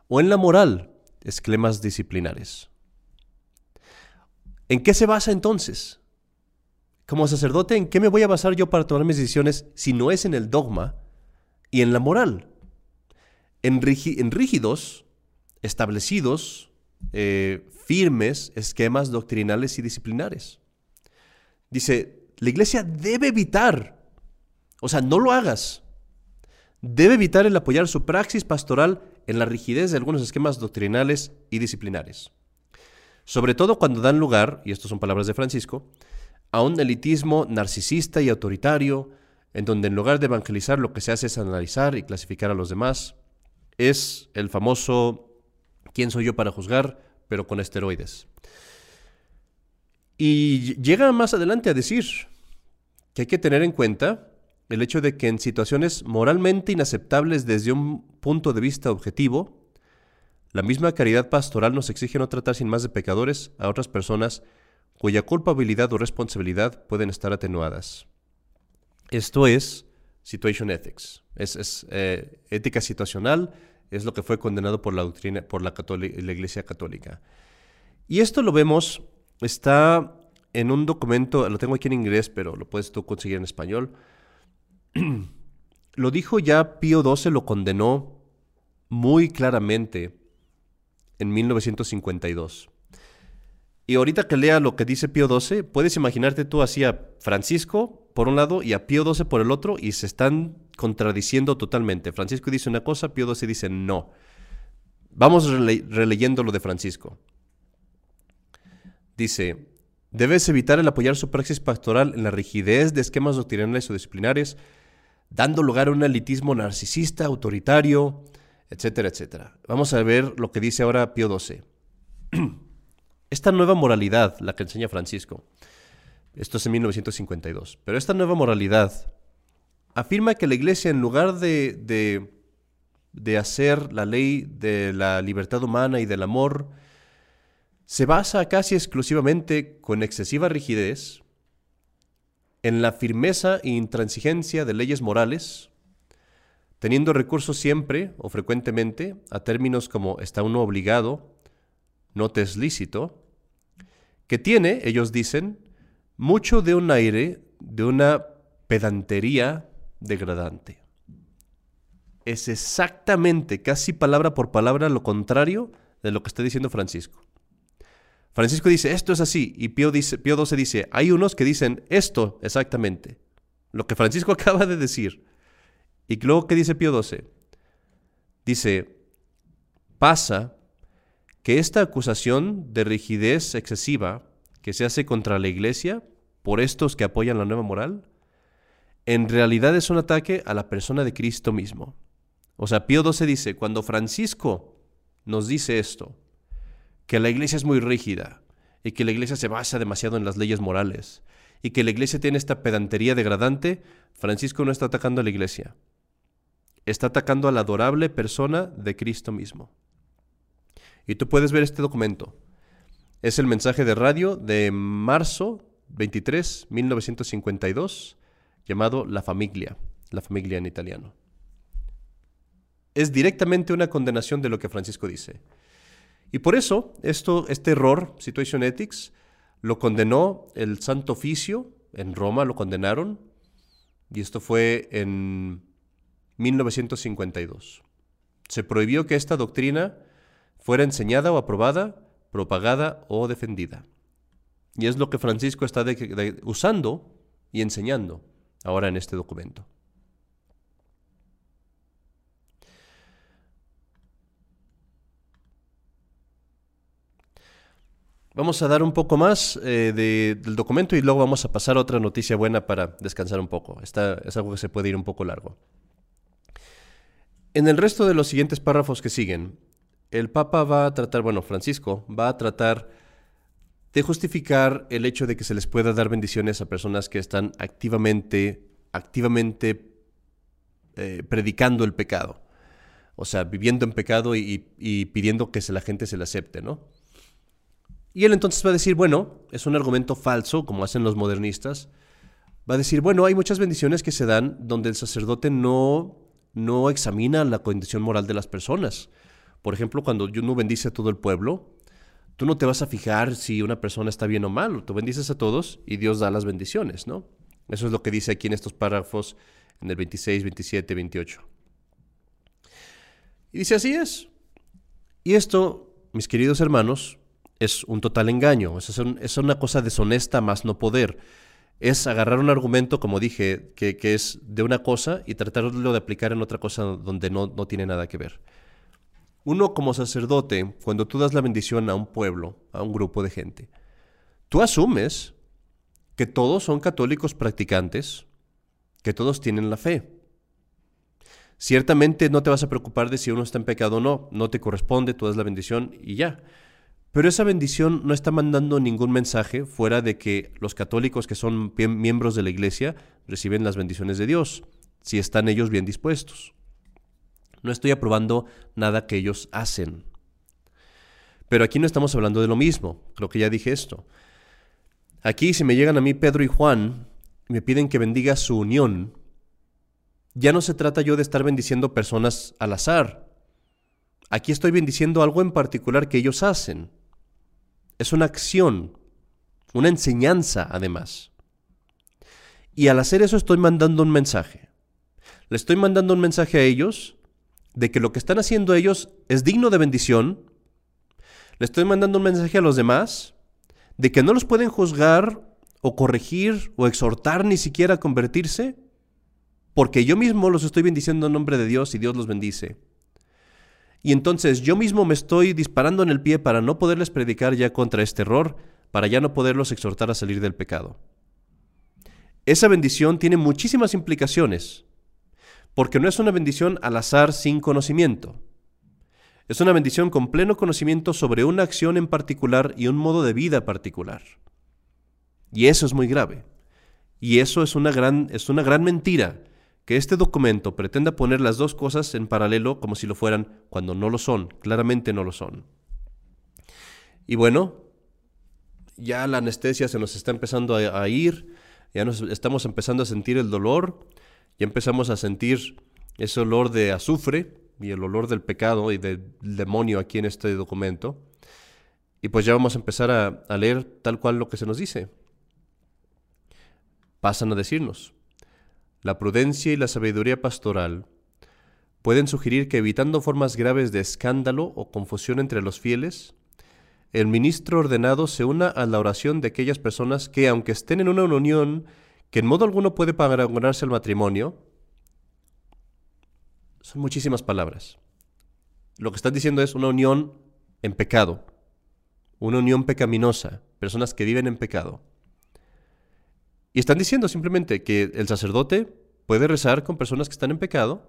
o en la moral, esquemas disciplinares. ¿En qué se basa entonces? Como sacerdote, ¿en qué me voy a basar yo para tomar mis decisiones si no es en el dogma y en la moral? En, en rígidos, establecidos, eh, firmes esquemas doctrinales y disciplinares. Dice, la iglesia debe evitar, o sea, no lo hagas, debe evitar el apoyar su praxis pastoral en la rigidez de algunos esquemas doctrinales y disciplinares. Sobre todo cuando dan lugar, y estas son palabras de Francisco, a un elitismo narcisista y autoritario, en donde en lugar de evangelizar lo que se hace es analizar y clasificar a los demás. Es el famoso ¿quién soy yo para juzgar? pero con esteroides. Y llega más adelante a decir que hay que tener en cuenta el hecho de que en situaciones moralmente inaceptables desde un punto de vista objetivo, la misma caridad pastoral nos exige no tratar sin más de pecadores a otras personas cuya culpabilidad o responsabilidad pueden estar atenuadas. Esto es situation ethics, es, eh, ética situacional, Es lo que fue condenado por la doctrina, por la, la Iglesia Católica. Y esto lo vemos, está en un documento, lo tengo aquí en inglés, pero lo puedes tú conseguir en español. lo dijo ya Pío XII, lo condenó muy claramente en 1952. Y ahorita que lea lo que dice Pío XII, puedes imaginarte tú así a Francisco por un lado y a Pío XII por el otro y se están contradiciendo totalmente. Francisco dice una cosa, Pío XII dice no. Vamos releyendo lo de Francisco. Dice, debes evitar el apoyar su praxis pastoral en la rigidez de esquemas doctrinales o disciplinares, dando lugar a un elitismo narcisista, autoritario, etcétera, etcétera. Vamos a ver lo que dice ahora Pío XII. esta nueva moralidad, la que enseña Francisco, esto es en 1952, pero esta nueva moralidad afirma que la iglesia en lugar de, de, hacer la ley de la libertad humana y del amor, se basa casi exclusivamente con excesiva rigidez en la firmeza e intransigencia de leyes morales, teniendo recursos siempre o frecuentemente a términos como está uno obligado, no te es lícito, que tiene, ellos dicen, mucho de un aire, de una pedantería degradante. Es exactamente, casi palabra por palabra, lo contrario de lo que está diciendo Francisco. Francisco dice, esto es así, y Pío, dice, Pío XII dice, hay unos que dicen esto exactamente, lo que Francisco acaba de decir. Y luego, ¿qué dice Pío XII? Dice, pasa que esta acusación de rigidez excesiva que se hace contra la Iglesia por estos que apoyan la nueva moral, en realidad es un ataque a la persona de Cristo mismo. O sea, Pío XII dice, cuando Francisco nos dice esto, que la Iglesia es muy rígida y que la Iglesia se basa demasiado en las leyes morales y que la Iglesia tiene esta pedantería degradante, Francisco no está atacando a la Iglesia, está atacando a la adorable persona de Cristo mismo. Y tú puedes ver este documento. Es el mensaje de radio de marzo 23, 1952, llamado La Familia, la familia en italiano. Es directamente una condenación de lo que Francisco dice. Y por eso, esto, este error, Situation Ethics, lo condenó el Santo Oficio, en Roma lo condenaron, y esto fue en 1952. Se prohibió que esta doctrina fuera enseñada o aprobada, propagada o defendida. Y es lo que Francisco está usando y enseñando ahora en este documento. Vamos a dar un poco más eh, del documento y luego vamos a pasar a otra noticia buena para descansar un poco. Esta es algo que se puede ir un poco largo. En el resto de los siguientes párrafos que siguen, el Papa va a tratar, bueno, Francisco va a tratar de justificar el hecho de que se les pueda dar bendiciones a personas que están activamente, activamente eh, predicando el pecado. O sea, viviendo en pecado y, y pidiendo que se, la gente se le acepte, ¿no? Y él entonces va a decir, bueno, es un argumento falso, como hacen los modernistas. Va a decir, bueno, hay muchas bendiciones que se dan donde el sacerdote no, no examina la condición moral de las personas. Por ejemplo, cuando uno bendice a todo el pueblo, tú no te vas a fijar si una persona está bien o mal, tú bendices a todos y Dios da las bendiciones, ¿no? Eso es lo que dice aquí en estos párrafos, en el 26, 27, 28. Y dice, así es. Y esto, mis queridos hermanos, es un total engaño, es, una cosa deshonesta más no poder. Es agarrar un argumento, como dije, que, es de una cosa y tratarlo de aplicar en otra cosa donde no, no tiene nada que ver. Uno como sacerdote, cuando tú das la bendición a un pueblo, a un grupo de gente, tú asumes que todos son católicos practicantes, que todos tienen la fe. Ciertamente no te vas a preocupar de si uno está en pecado o no, no te corresponde, tú das la bendición y ya. Pero esa bendición no está mandando ningún mensaje fuera de que los católicos que son miembros de la iglesia reciben las bendiciones de Dios, si están ellos bien dispuestos. No estoy aprobando nada que ellos hacen. Pero aquí no estamos hablando de lo mismo, creo que ya dije esto. Aquí si me llegan a mí Pedro y Juan y me piden que bendiga su unión, ya no se trata yo de estar bendiciendo personas al azar. Aquí estoy bendiciendo algo en particular que ellos hacen. Es una acción, una enseñanza además. Y al hacer eso estoy mandando un mensaje. Le estoy mandando un mensaje a ellos de que lo que están haciendo ellos es digno de bendición. Le estoy mandando un mensaje a los demás de que no los pueden juzgar o corregir o exhortar ni siquiera a convertirse, porque yo mismo los estoy bendiciendo en nombre de Dios y Dios los bendice. Y entonces yo mismo me estoy disparando en el pie para no poderles predicar ya contra este error, para ya no poderlos exhortar a salir del pecado. Esa bendición tiene muchísimas implicaciones, porque no es una bendición al azar sin conocimiento. Es una bendición con pleno conocimiento sobre una acción en particular y un modo de vida particular. Y eso es muy grave. Y eso es una gran, es una gran mentira, que este documento pretenda poner las dos cosas en paralelo como si lo fueran, cuando no lo son, claramente no lo son. Y bueno, ya la anestesia se nos está empezando a, a ir, ya nos estamos empezando a sentir el dolor, ya empezamos a sentir ese olor de azufre, y el olor del pecado y del demonio aquí en este documento. Y pues ya vamos a empezar a, leer tal cual lo que se nos dice. Pasan a decirnos, la prudencia y la sabiduría pastoral pueden sugerir que evitando formas graves de escándalo o confusión entre los fieles, el ministro ordenado se una a la oración de aquellas personas que, aunque estén en una unión que en modo alguno puede paragonarse al matrimonio, son muchísimas palabras. Lo que están diciendo es una unión en pecado, una unión pecaminosa, personas que viven en pecado. Y están diciendo simplemente que el sacerdote puede rezar con personas que están en pecado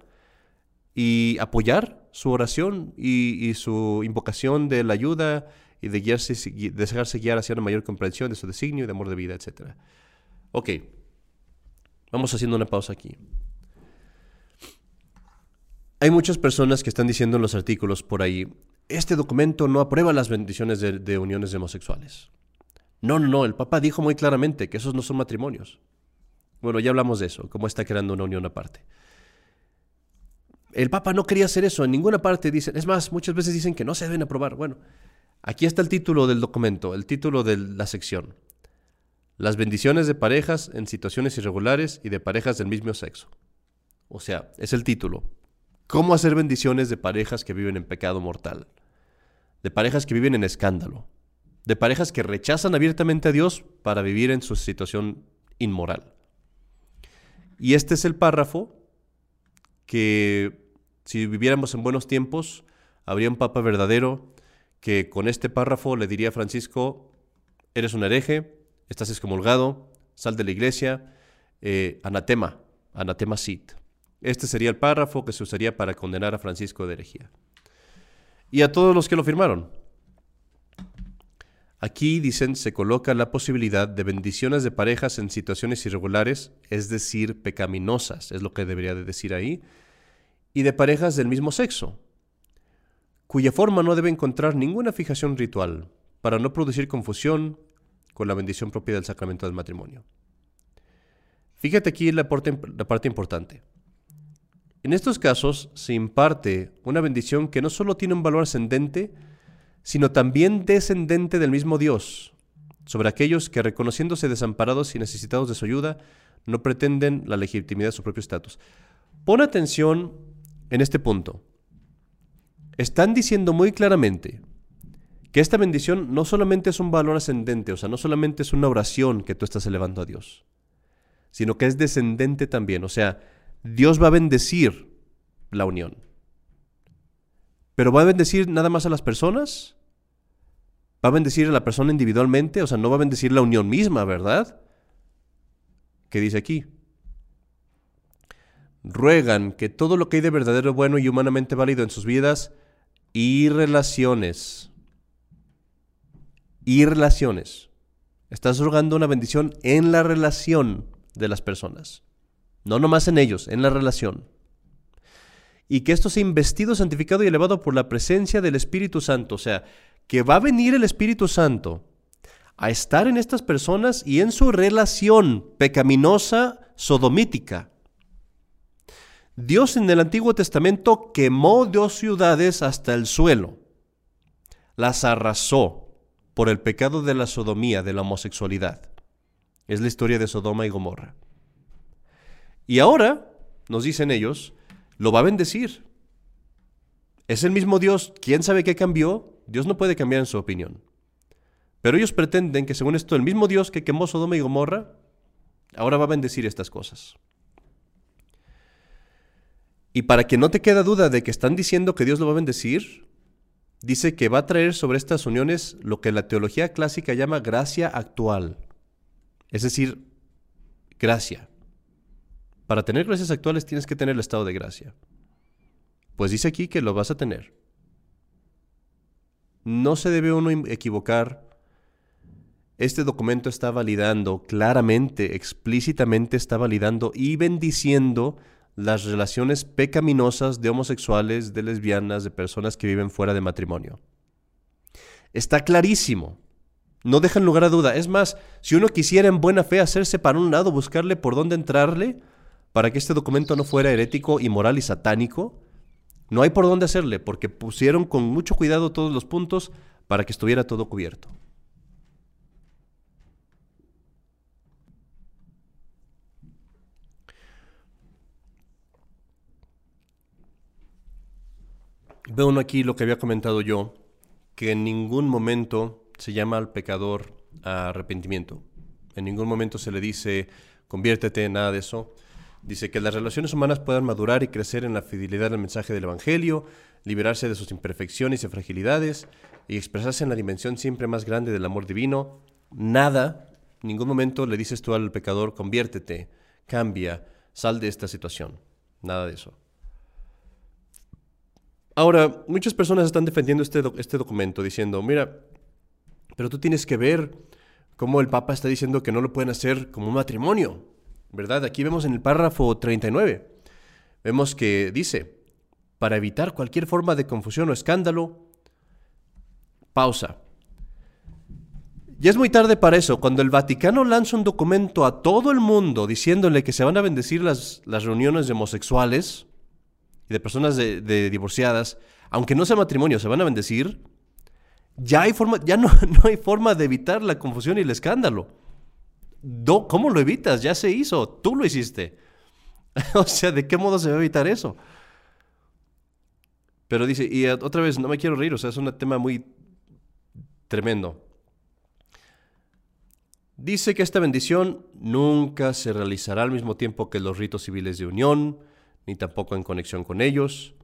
y apoyar su oración y, su invocación de la ayuda y de, guiarse, de dejarse guiar hacia una mayor comprensión de su designio y de amor de vida, etc. Ok, vamos haciendo una pausa aquí. Hay muchas personas que están diciendo en los artículos por ahí, este documento no aprueba las bendiciones de, uniones homosexuales. No, no, no, el Papa dijo muy claramente que esos no son matrimonios. Bueno, ya hablamos de eso, cómo está creando una unión aparte. El Papa no quería hacer eso, en ninguna parte dicen, es más, muchas veces dicen que no se deben aprobar. Bueno, aquí está el título del documento, el título de la sección. Las bendiciones de parejas en situaciones irregulares y de parejas del mismo sexo. O sea, es el título. ¿Cómo hacer bendiciones de parejas que viven en pecado mortal? De parejas que viven en escándalo. De parejas que rechazan abiertamente a Dios para vivir en su situación inmoral. Y este es el párrafo que si viviéramos en buenos tiempos, habría un papa verdadero que con este párrafo le diría a Francisco, eres un hereje, estás excomulgado, sal de la iglesia, eh, anatema, anatema sit. Este sería el párrafo que se usaría para condenar a Francisco de herejía. Y a todos los que lo firmaron. Aquí, dicen, se coloca la posibilidad de bendiciones de parejas en situaciones irregulares, es decir, pecaminosas, es lo que debería de decir ahí, y de parejas del mismo sexo, cuya forma no debe encontrar ninguna fijación ritual, para no producir confusión con la bendición propia del sacramento del matrimonio. Fíjate aquí la parte, importante. En estos casos se imparte una bendición que no solo tiene un valor ascendente, sino también descendente del mismo Dios, sobre aquellos que reconociéndose desamparados y necesitados de su ayuda, no pretenden la legitimidad de su propio estatus. Pon atención en este punto. Están diciendo muy claramente que esta bendición no solamente es un valor ascendente, o sea, no solamente es una oración que tú estás elevando a Dios, sino que es descendente también, o sea, Dios va a bendecir la unión. Pero va a bendecir nada más a las personas. Va a bendecir a la persona individualmente, o sea, no va a bendecir la unión misma, ¿verdad? ¿Qué dice aquí? Ruegan que todo lo que hay de verdadero, bueno y humanamente válido en sus vidas y relaciones. Y relaciones. Estás rogando una bendición en la relación de las personas. No nomás en ellos, en la relación. Y que esto sea investido, santificado y elevado por la presencia del Espíritu Santo. O sea, que va a venir el Espíritu Santo a estar en estas personas y en su relación pecaminosa, sodomítica. Dios en el Antiguo Testamento quemó dos ciudades hasta el suelo. Las arrasó por el pecado de la sodomía, de la homosexualidad. Es la historia de Sodoma y Gomorra. Y ahora, nos dicen ellos, lo va a bendecir. Es el mismo Dios, quién sabe qué cambió, Dios no puede cambiar en su opinión. Pero ellos pretenden que según esto el mismo Dios que quemó Sodoma y Gomorra, ahora va a bendecir estas cosas. Y para que no te quede duda de que están diciendo que Dios lo va a bendecir, dice que va a traer sobre estas uniones lo que la teología clásica llama gracia actual. Es decir, gracia. Para tener gracias actuales tienes que tener el estado de gracia. Pues dice aquí que lo vas a tener. No se debe uno equivocar. Este documento está validando claramente, explícitamente está validando y bendiciendo las relaciones pecaminosas de homosexuales, de lesbianas, de personas que viven fuera de matrimonio. Está clarísimo. No dejan lugar a duda. Es más, si uno quisiera en buena fe hacerse para un lado, buscarle por dónde entrarle, para que este documento no fuera herético, inmoral y satánico, no hay por dónde hacerle, porque pusieron con mucho cuidado todos los puntos para que estuviera todo cubierto. Veo uno aquí lo que había comentado yo, que en ningún momento se llama al pecador a arrepentimiento. En ningún momento se le dice, conviértete, nada de eso. Dice que las relaciones humanas puedan madurar y crecer en la fidelidad al mensaje del Evangelio, liberarse de sus imperfecciones y fragilidades y expresarse en la dimensión siempre más grande del amor divino. Nada, en ningún momento le dices tú al pecador, conviértete, cambia, sal de esta situación. Nada de eso. Ahora, muchas personas están defendiendo este, este documento diciendo, mira, pero tú tienes que ver cómo el Papa está diciendo que no lo pueden hacer como un matrimonio, ¿verdad? Aquí vemos en el párrafo 39, vemos que dice, para evitar cualquier forma de confusión o escándalo, pausa. Ya es muy tarde para eso. Cuando el Vaticano lanza un documento a todo el mundo diciéndole que se van a bendecir las, las reuniones de homosexuales, y de personas de, divorciadas, aunque no sea matrimonio, se van a bendecir, ya, hay forma, ya no, no hay forma de evitar la confusión y el escándalo. ¿Cómo lo evitas? Ya se hizo, tú lo hiciste. o sea, ¿de qué modo se va a evitar eso? Pero dice, y otra vez, no me quiero reír, o sea, es un tema muy tremendo. Dice que esta bendición nunca se realizará al mismo tiempo que los ritos civiles de unión, ni tampoco en conexión con ellos,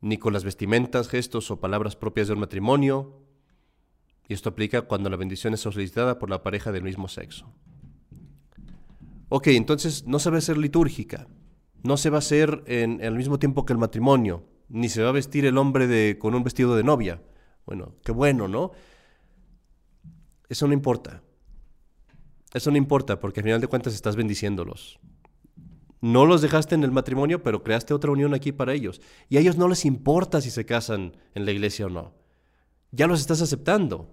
ni con las vestimentas, gestos o palabras propias de un matrimonio. Y esto aplica cuando la bendición es solicitada por la pareja del mismo sexo. Ok, entonces no se va a ser litúrgica, no se va a hacer en, el mismo tiempo que el matrimonio, ni se va a vestir el hombre de, con un vestido de novia. Bueno, qué bueno, ¿no? Eso no importa. Eso no importa porque al final de cuentas estás bendiciéndolos. No los dejaste en el matrimonio, pero creaste otra unión aquí para ellos. Y a ellos no les importa si se casan en la iglesia o no. Ya los estás aceptando.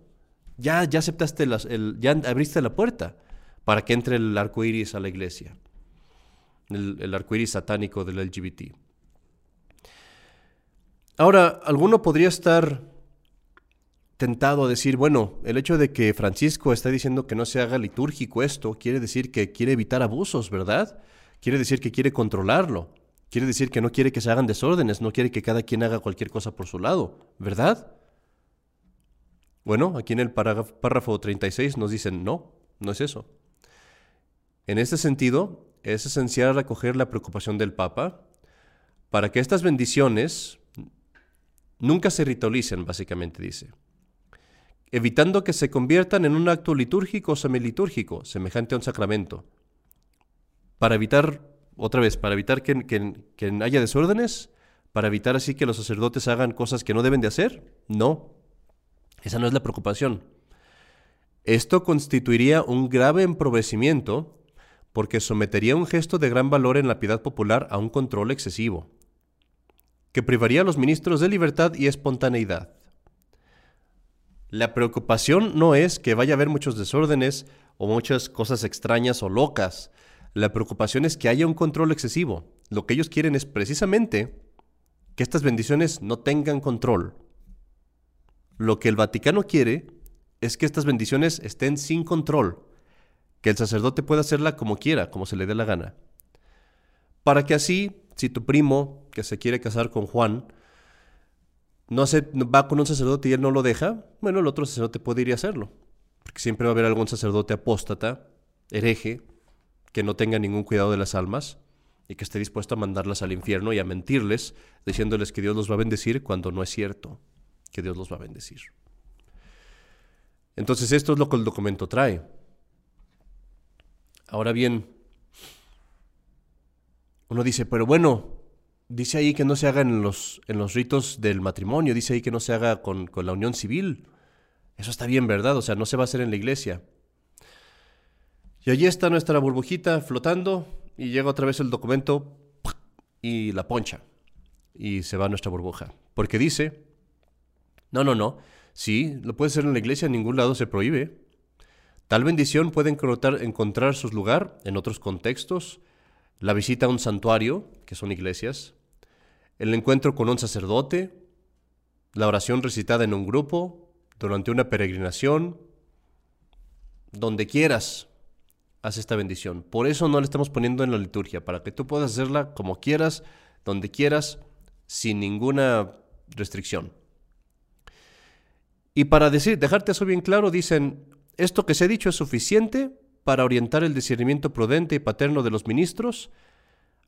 Ya, ya aceptaste, el, ya abriste la puerta para que entre el arco iris a la iglesia. El, el arco iris satánico del LGBT. Ahora, alguno podría estar tentado a decir, bueno, el hecho de que Francisco está diciendo que no se haga litúrgico esto, quiere decir que quiere evitar abusos, ¿verdad? Quiere decir que quiere controlarlo. Quiere decir que no quiere que se hagan desórdenes, no quiere que cada quien haga cualquier cosa por su lado, ¿verdad? Bueno, aquí en el párrafo 36 nos dicen, no, no es eso. En este sentido, es esencial recoger la preocupación del Papa para que estas bendiciones nunca se ritualicen, básicamente dice, evitando que se conviertan en un acto litúrgico o semilitúrgico, semejante a un sacramento, para evitar, otra vez, para evitar que, haya desórdenes, para evitar así que los sacerdotes hagan cosas que no deben de hacer. No, esa no es la preocupación. Esto constituiría un grave empobrecimiento porque sometería un gesto de gran valor en la piedad popular a un control excesivo, que privaría a los ministros de libertad y espontaneidad. La preocupación no es que vaya a haber muchos desórdenes o muchas cosas extrañas o locas, La preocupación es que haya un control excesivo. Lo que ellos quieren es precisamente que estas bendiciones no tengan control. Lo que el Vaticano quiere es que estas bendiciones estén sin control, que el sacerdote pueda hacerla como quiera, como se le dé la gana. Para que así, si tu primo, que se quiere casar con Juan, no va con un sacerdote y él no lo deja, bueno, el otro sacerdote puede ir y hacerlo. Porque siempre va a haber algún sacerdote apóstata, hereje, que no tenga ningún cuidado de las almas y que esté dispuesto a mandarlas al infierno y a mentirles, diciéndoles que Dios los va a bendecir cuando no es cierto que Dios los va a bendecir. Entonces esto es lo que el documento trae. Ahora bien, uno dice, pero bueno, dice ahí que no se haga en los, en los ritos del matrimonio, dice ahí que no se haga con, con la unión civil. Eso está bien, ¿verdad? O sea, no se va a hacer en la iglesia. Y allí está nuestra burbujita flotando y llega otra vez el documento y la poncha. Y se va nuestra burbuja. Porque dice, no, no, no, sí, lo puede hacer en la iglesia, en ningún lado se prohíbe. Tal bendición puede encontrar, encontrar su lugar en otros contextos, la visita a un santuario, que son iglesias, el encuentro con un sacerdote, la oración recitada en un grupo, durante una peregrinación, donde quieras, haz esta bendición. Por eso no la estamos poniendo en la liturgia, para que tú puedas hacerla como quieras, donde quieras, sin ninguna restricción. Y para decir, dejarte eso bien claro, dicen, esto que se ha dicho es suficiente para orientar el discernimiento prudente y paterno de los ministros.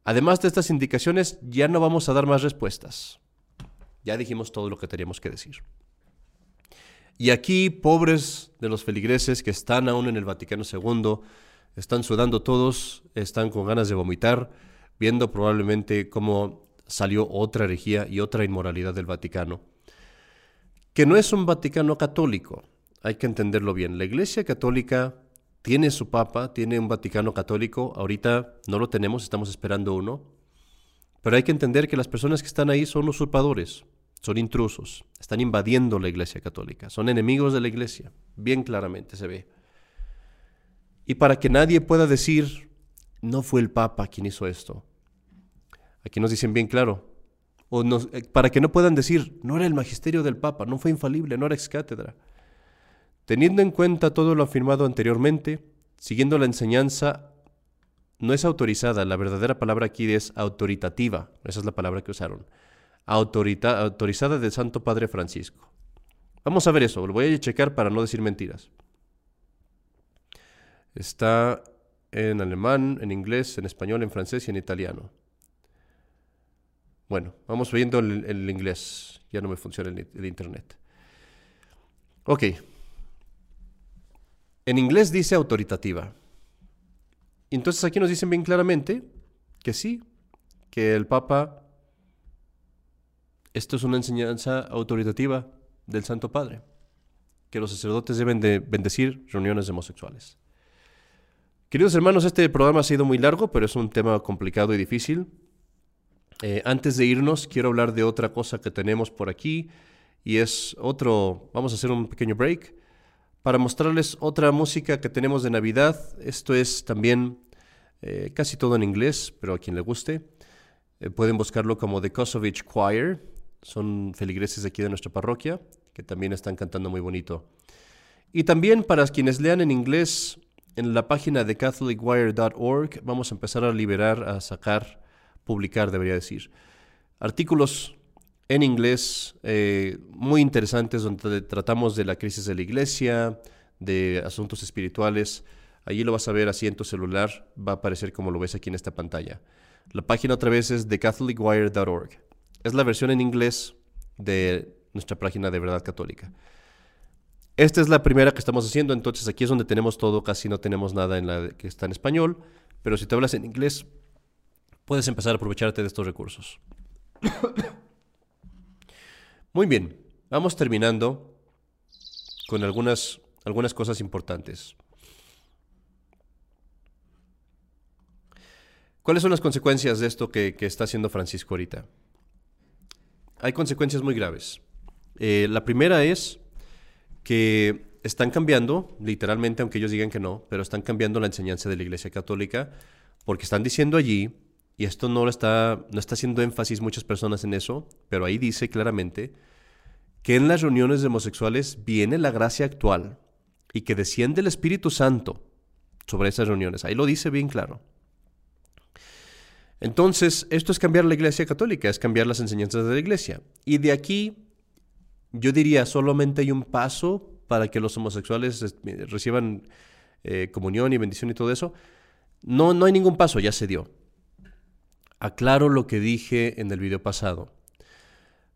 Además de estas indicaciones, ya no vamos a dar más respuestas. Ya dijimos todo lo que teníamos que decir. Y aquí, pobres de los feligreses que están aún en el Vaticano II, están sudando todos, están con ganas de vomitar, viendo probablemente cómo salió otra herejía y otra inmoralidad del Vaticano. Que no es un Vaticano católico, hay que entenderlo bien. La Iglesia Católica tiene su Papa, tiene un Vaticano católico, ahorita no lo tenemos, estamos esperando uno, pero hay que entender que las personas que están ahí son usurpadores, son intrusos, están invadiendo la Iglesia Católica, son enemigos de la Iglesia, bien claramente se ve. Y para que nadie pueda decir, no fue el Papa quien hizo esto. Aquí nos dicen bien claro. O eh, para que no puedan decir, no era el magisterio del Papa, no fue infalible, no era ex cátedra. Teniendo en cuenta todo lo afirmado anteriormente, siguiendo la enseñanza, no es autorizada, la verdadera palabra aquí es autoritativa, esa es la palabra que usaron, autorizada del Santo Padre Francisco. Vamos a ver eso, lo voy a checar para no decir mentiras. Está en alemán, en inglés, en español, en francés y en italiano. Bueno, vamos viendo el, inglés. Ya no me funciona el, internet. Ok. En inglés dice autoritativa. Entonces aquí nos dicen bien claramente que sí, que el Papa, esto es una enseñanza autoritativa del Santo Padre, que los sacerdotes deben de bendecir reuniones homosexuales. Queridos hermanos, este programa ha sido muy largo, pero es un tema complicado y difícil. Eh, antes de irnos, quiero hablar de otra cosa que tenemos por aquí y es otro, vamos a hacer un pequeño break para mostrarles otra música que tenemos de Navidad. Esto es también eh, casi todo en inglés, pero a quien le guste. Eh, pueden buscarlo como The Kosovich Choir. Son feligreses aquí de nuestra parroquia que también están cantando muy bonito. Y también para quienes lean en inglés, en la página de catholicwire.org vamos a empezar a liberar, a sacar, publicar, debería decir, artículos en inglés eh, muy interesantes donde tratamos de la crisis de la iglesia, de asuntos espirituales. Allí lo vas a ver así en tu celular, va a aparecer como lo ves aquí en esta pantalla. La página otra vez es de catholicwire.org. Es la versión en inglés de nuestra página de verdad católica. Esta es la primera que estamos haciendo, entonces aquí es donde tenemos todo, casi no tenemos nada en la que está en español, pero si te hablas en inglés, puedes empezar a aprovecharte de estos recursos. Muy bien, vamos terminando con algunas, algunas cosas importantes. ¿Cuáles son las consecuencias de esto que, está haciendo Francisco ahorita? Hay consecuencias muy graves. Eh, la primera es que están cambiando, literalmente, aunque ellos digan que no, pero están cambiando la enseñanza de la Iglesia Católica, Porque están diciendo allí, y esto no, está, no está haciendo énfasis muchas personas en eso, pero ahí dice claramente que en las reuniones homosexuales viene la gracia actual y que desciende el Espíritu Santo sobre esas reuniones. Ahí lo dice bien claro. Entonces, esto es cambiar la iglesia católica, es cambiar las enseñanzas de la iglesia. Y de aquí, yo diría, solamente hay un paso para que los homosexuales reciban eh, comunión y bendición y todo eso. No, no hay ningún paso, ya se dio. Aclaro lo que dije en el video pasado.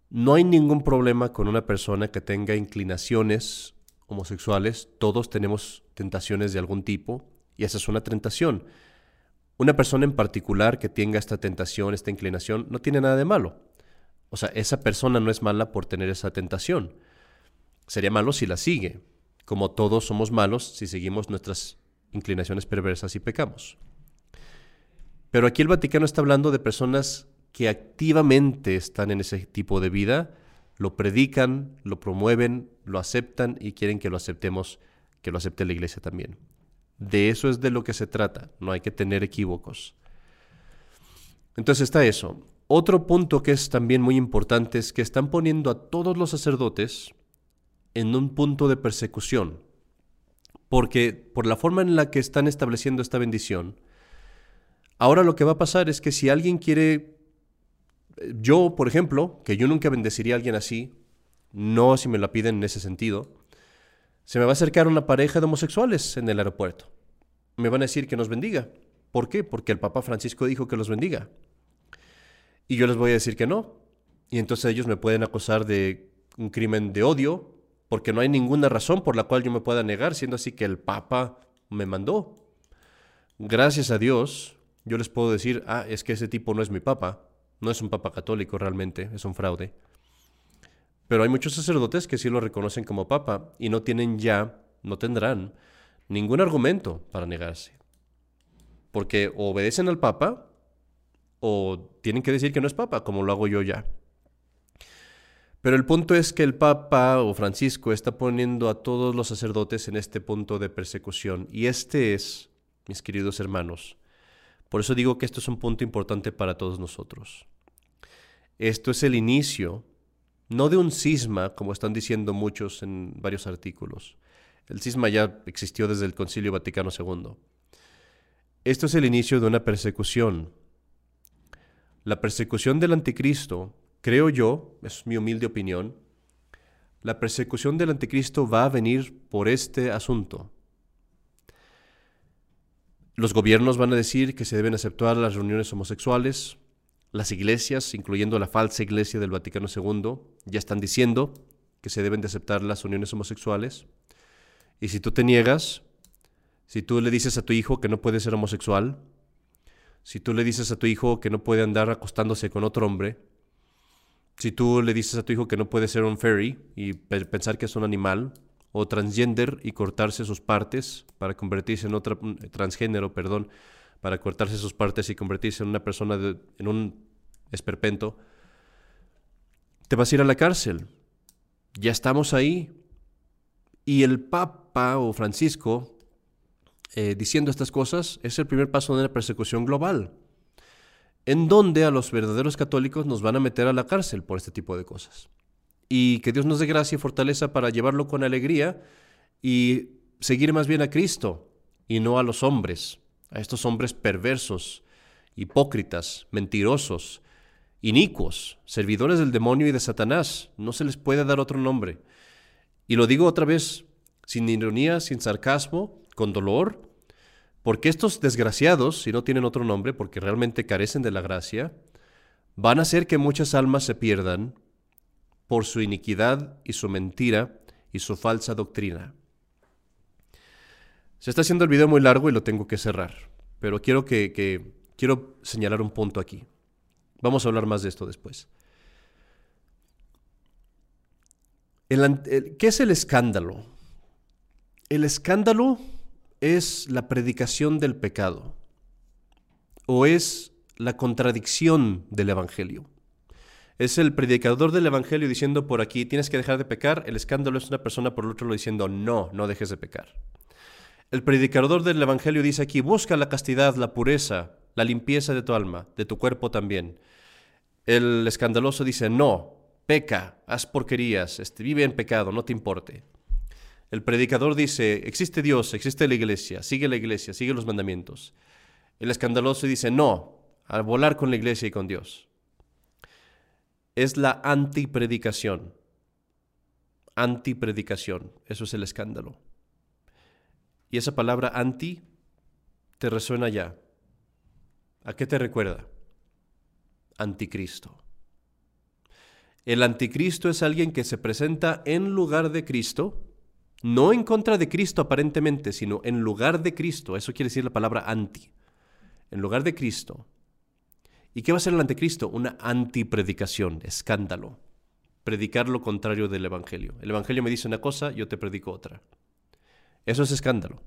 No hay ningún problema con una persona que tenga inclinaciones homosexuales. Todos tenemos tentaciones de algún tipo y esa es una tentación. Una persona en particular que tenga esta tentación, esta inclinación, no tiene nada de malo. O sea, esa persona no es mala por tener esa tentación. Sería malo si la sigue, como todos somos malos si seguimos nuestras inclinaciones perversas y pecamos. Pero aquí el Vaticano está hablando de personas que activamente están en ese tipo de vida, lo predican, lo promueven, lo aceptan y quieren que lo aceptemos, que lo acepte la iglesia también. De eso es de lo que se trata, no hay que tener equívocos. Entonces está eso. Otro punto que es también muy importante es que están poniendo a todos los sacerdotes en un punto de persecución, porque por la forma en la que están estableciendo esta bendición, ahora lo que va a pasar es que si alguien quiere, yo por ejemplo, que yo nunca bendeciría a alguien así, no si me la piden en ese sentido, se me va a acercar una pareja de homosexuales en el aeropuerto. Me van a decir que nos bendiga. ¿Por qué? Porque el Papa Francisco dijo que los bendiga. Y yo les voy a decir que no. Y entonces ellos me pueden acusar de un crimen de odio, porque no hay ninguna razón por la cual yo me pueda negar, siendo así que el Papa me mandó. Gracias a Dios, yo les puedo decir, ah, es que ese tipo no es mi Papa, no es un Papa católico realmente, es un fraude. Pero hay muchos sacerdotes que sí lo reconocen como papa y no tienen ya, no tendrán ningún argumento para negarse. Porque obedecen al papa o tienen que decir que no es papa, como lo hago yo ya. Pero el punto es que el Papa o Francisco está poniendo a todos los sacerdotes en este punto de persecución. Y este es, mis queridos hermanos, por eso digo que esto es un punto importante para todos nosotros. Esto es el inicio no de un cisma, como están diciendo muchos en varios artículos. El cisma ya existió desde el Concilio Vaticano II. Esto es el inicio de una persecución. La persecución del anticristo, creo yo, es mi humilde opinión, la persecución del anticristo va a venir por este asunto. Los gobiernos van a decir que se deben aceptar las reuniones homosexuales, las iglesias, incluyendo la falsa iglesia del Vaticano II, ya están diciendo que se deben de aceptar las uniones homosexuales. Y si tú te niegas, si tú le dices a tu hijo que no puede ser homosexual, si tú le dices a tu hijo que no puede andar acostándose con otro hombre, si tú le dices a tu hijo que no puede ser un fairy y pensar que es un animal, o transgender y cortarse sus partes para convertirse en otra transgénero, perdón, para cortarse sus partes y convertirse en una persona, en un esperpento, te vas a ir a la cárcel. Ya estamos ahí. Y el Papa o Francisco, eh, diciendo estas cosas, es el primer paso de una persecución global, en donde a los verdaderos católicos nos van a meter a la cárcel por este tipo de cosas. Y que Dios nos dé gracia y fortaleza para llevarlo con alegría y seguir más bien a Cristo y no a los hombres a estos hombres perversos, hipócritas, mentirosos, inicuos, servidores del demonio y de Satanás. No se les puede dar otro nombre. Y lo digo otra vez, sin ironía, sin sarcasmo, con dolor, porque estos desgraciados, si no tienen otro nombre, porque realmente carecen de la gracia, van a hacer que muchas almas se pierdan por su iniquidad y su mentira y su falsa doctrina. Se está haciendo el video muy largo y lo tengo que cerrar, pero quiero que, quiero señalar un punto aquí. Vamos a hablar más de esto después. ¿Qué es el escándalo? El escándalo es la predicación del pecado o es la contradicción del Evangelio. Es el predicador del Evangelio diciendo por aquí tienes que dejar de pecar, el escándalo es una persona por el otro diciendo no, no dejes de pecar. El predicador del Evangelio dice aquí, busca la castidad, la pureza, la limpieza de tu alma, de tu cuerpo también. El escandaloso dice, no, peca, haz porquerías, este, vive en pecado, no te importe. El predicador dice, existe Dios, existe la iglesia, sigue la iglesia, sigue los mandamientos. El escandaloso dice, no, a volar con la iglesia y con Dios. Es la antipredicación. Antipredicación, eso es el escándalo. Y esa palabra anti te resuena ya. ¿A qué te recuerda? Anticristo. El anticristo es alguien que se presenta en lugar de Cristo, no en contra de Cristo aparentemente, sino en lugar de Cristo. Eso quiere decir la palabra anti. En lugar de Cristo. ¿Y qué va a ser el anticristo? Una antipredicación, escándalo. Predicar lo contrario del Evangelio. El Evangelio me dice una cosa, yo te predico otra. Eso es escándalo.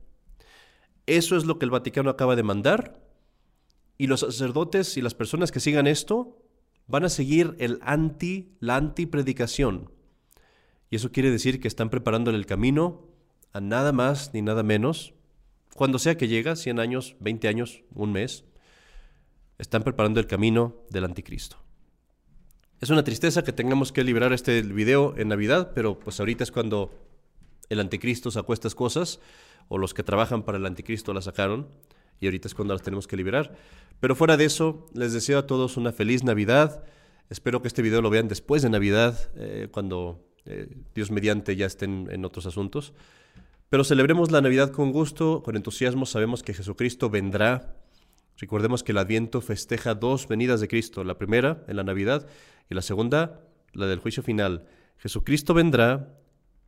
Eso es lo que el Vaticano acaba de mandar. Y los sacerdotes y las personas que sigan esto van a seguir el anti, la antipredicación. Y eso quiere decir que están preparándole el camino a nada más ni nada menos, cuando sea que llega, 100 años, 20 años, un mes, están preparando el camino del anticristo. Es una tristeza que tengamos que liberar este video en Navidad, pero pues ahorita es cuando el anticristo sacó estas cosas, o los que trabajan para el anticristo las sacaron, y ahorita es cuando las tenemos que liberar. Pero fuera de eso, les deseo a todos una feliz Navidad. Espero que este video lo vean después de Navidad, eh, cuando eh, Dios mediante ya estén en otros asuntos. Pero celebremos la Navidad con gusto, con entusiasmo. Sabemos que Jesucristo vendrá. Recordemos que el Adviento festeja dos venidas de Cristo, la primera en la Navidad y la segunda, la del juicio final. Jesucristo vendrá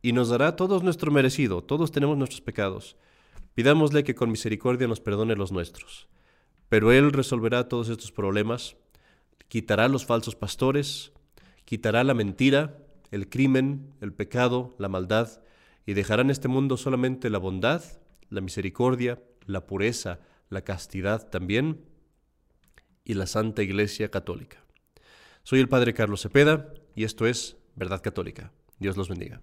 y nos dará todo nuestro merecido, todos tenemos nuestros pecados. Pidámosle que con misericordia nos perdone los nuestros. Pero Él resolverá todos estos problemas, quitará los falsos pastores, quitará la mentira, el crimen, el pecado, la maldad, y dejará en este mundo solamente la bondad, la misericordia, la pureza, la castidad también, y la Santa Iglesia Católica. Soy el Padre Carlos Cepeda, y esto es Verdad Católica. Dios los bendiga.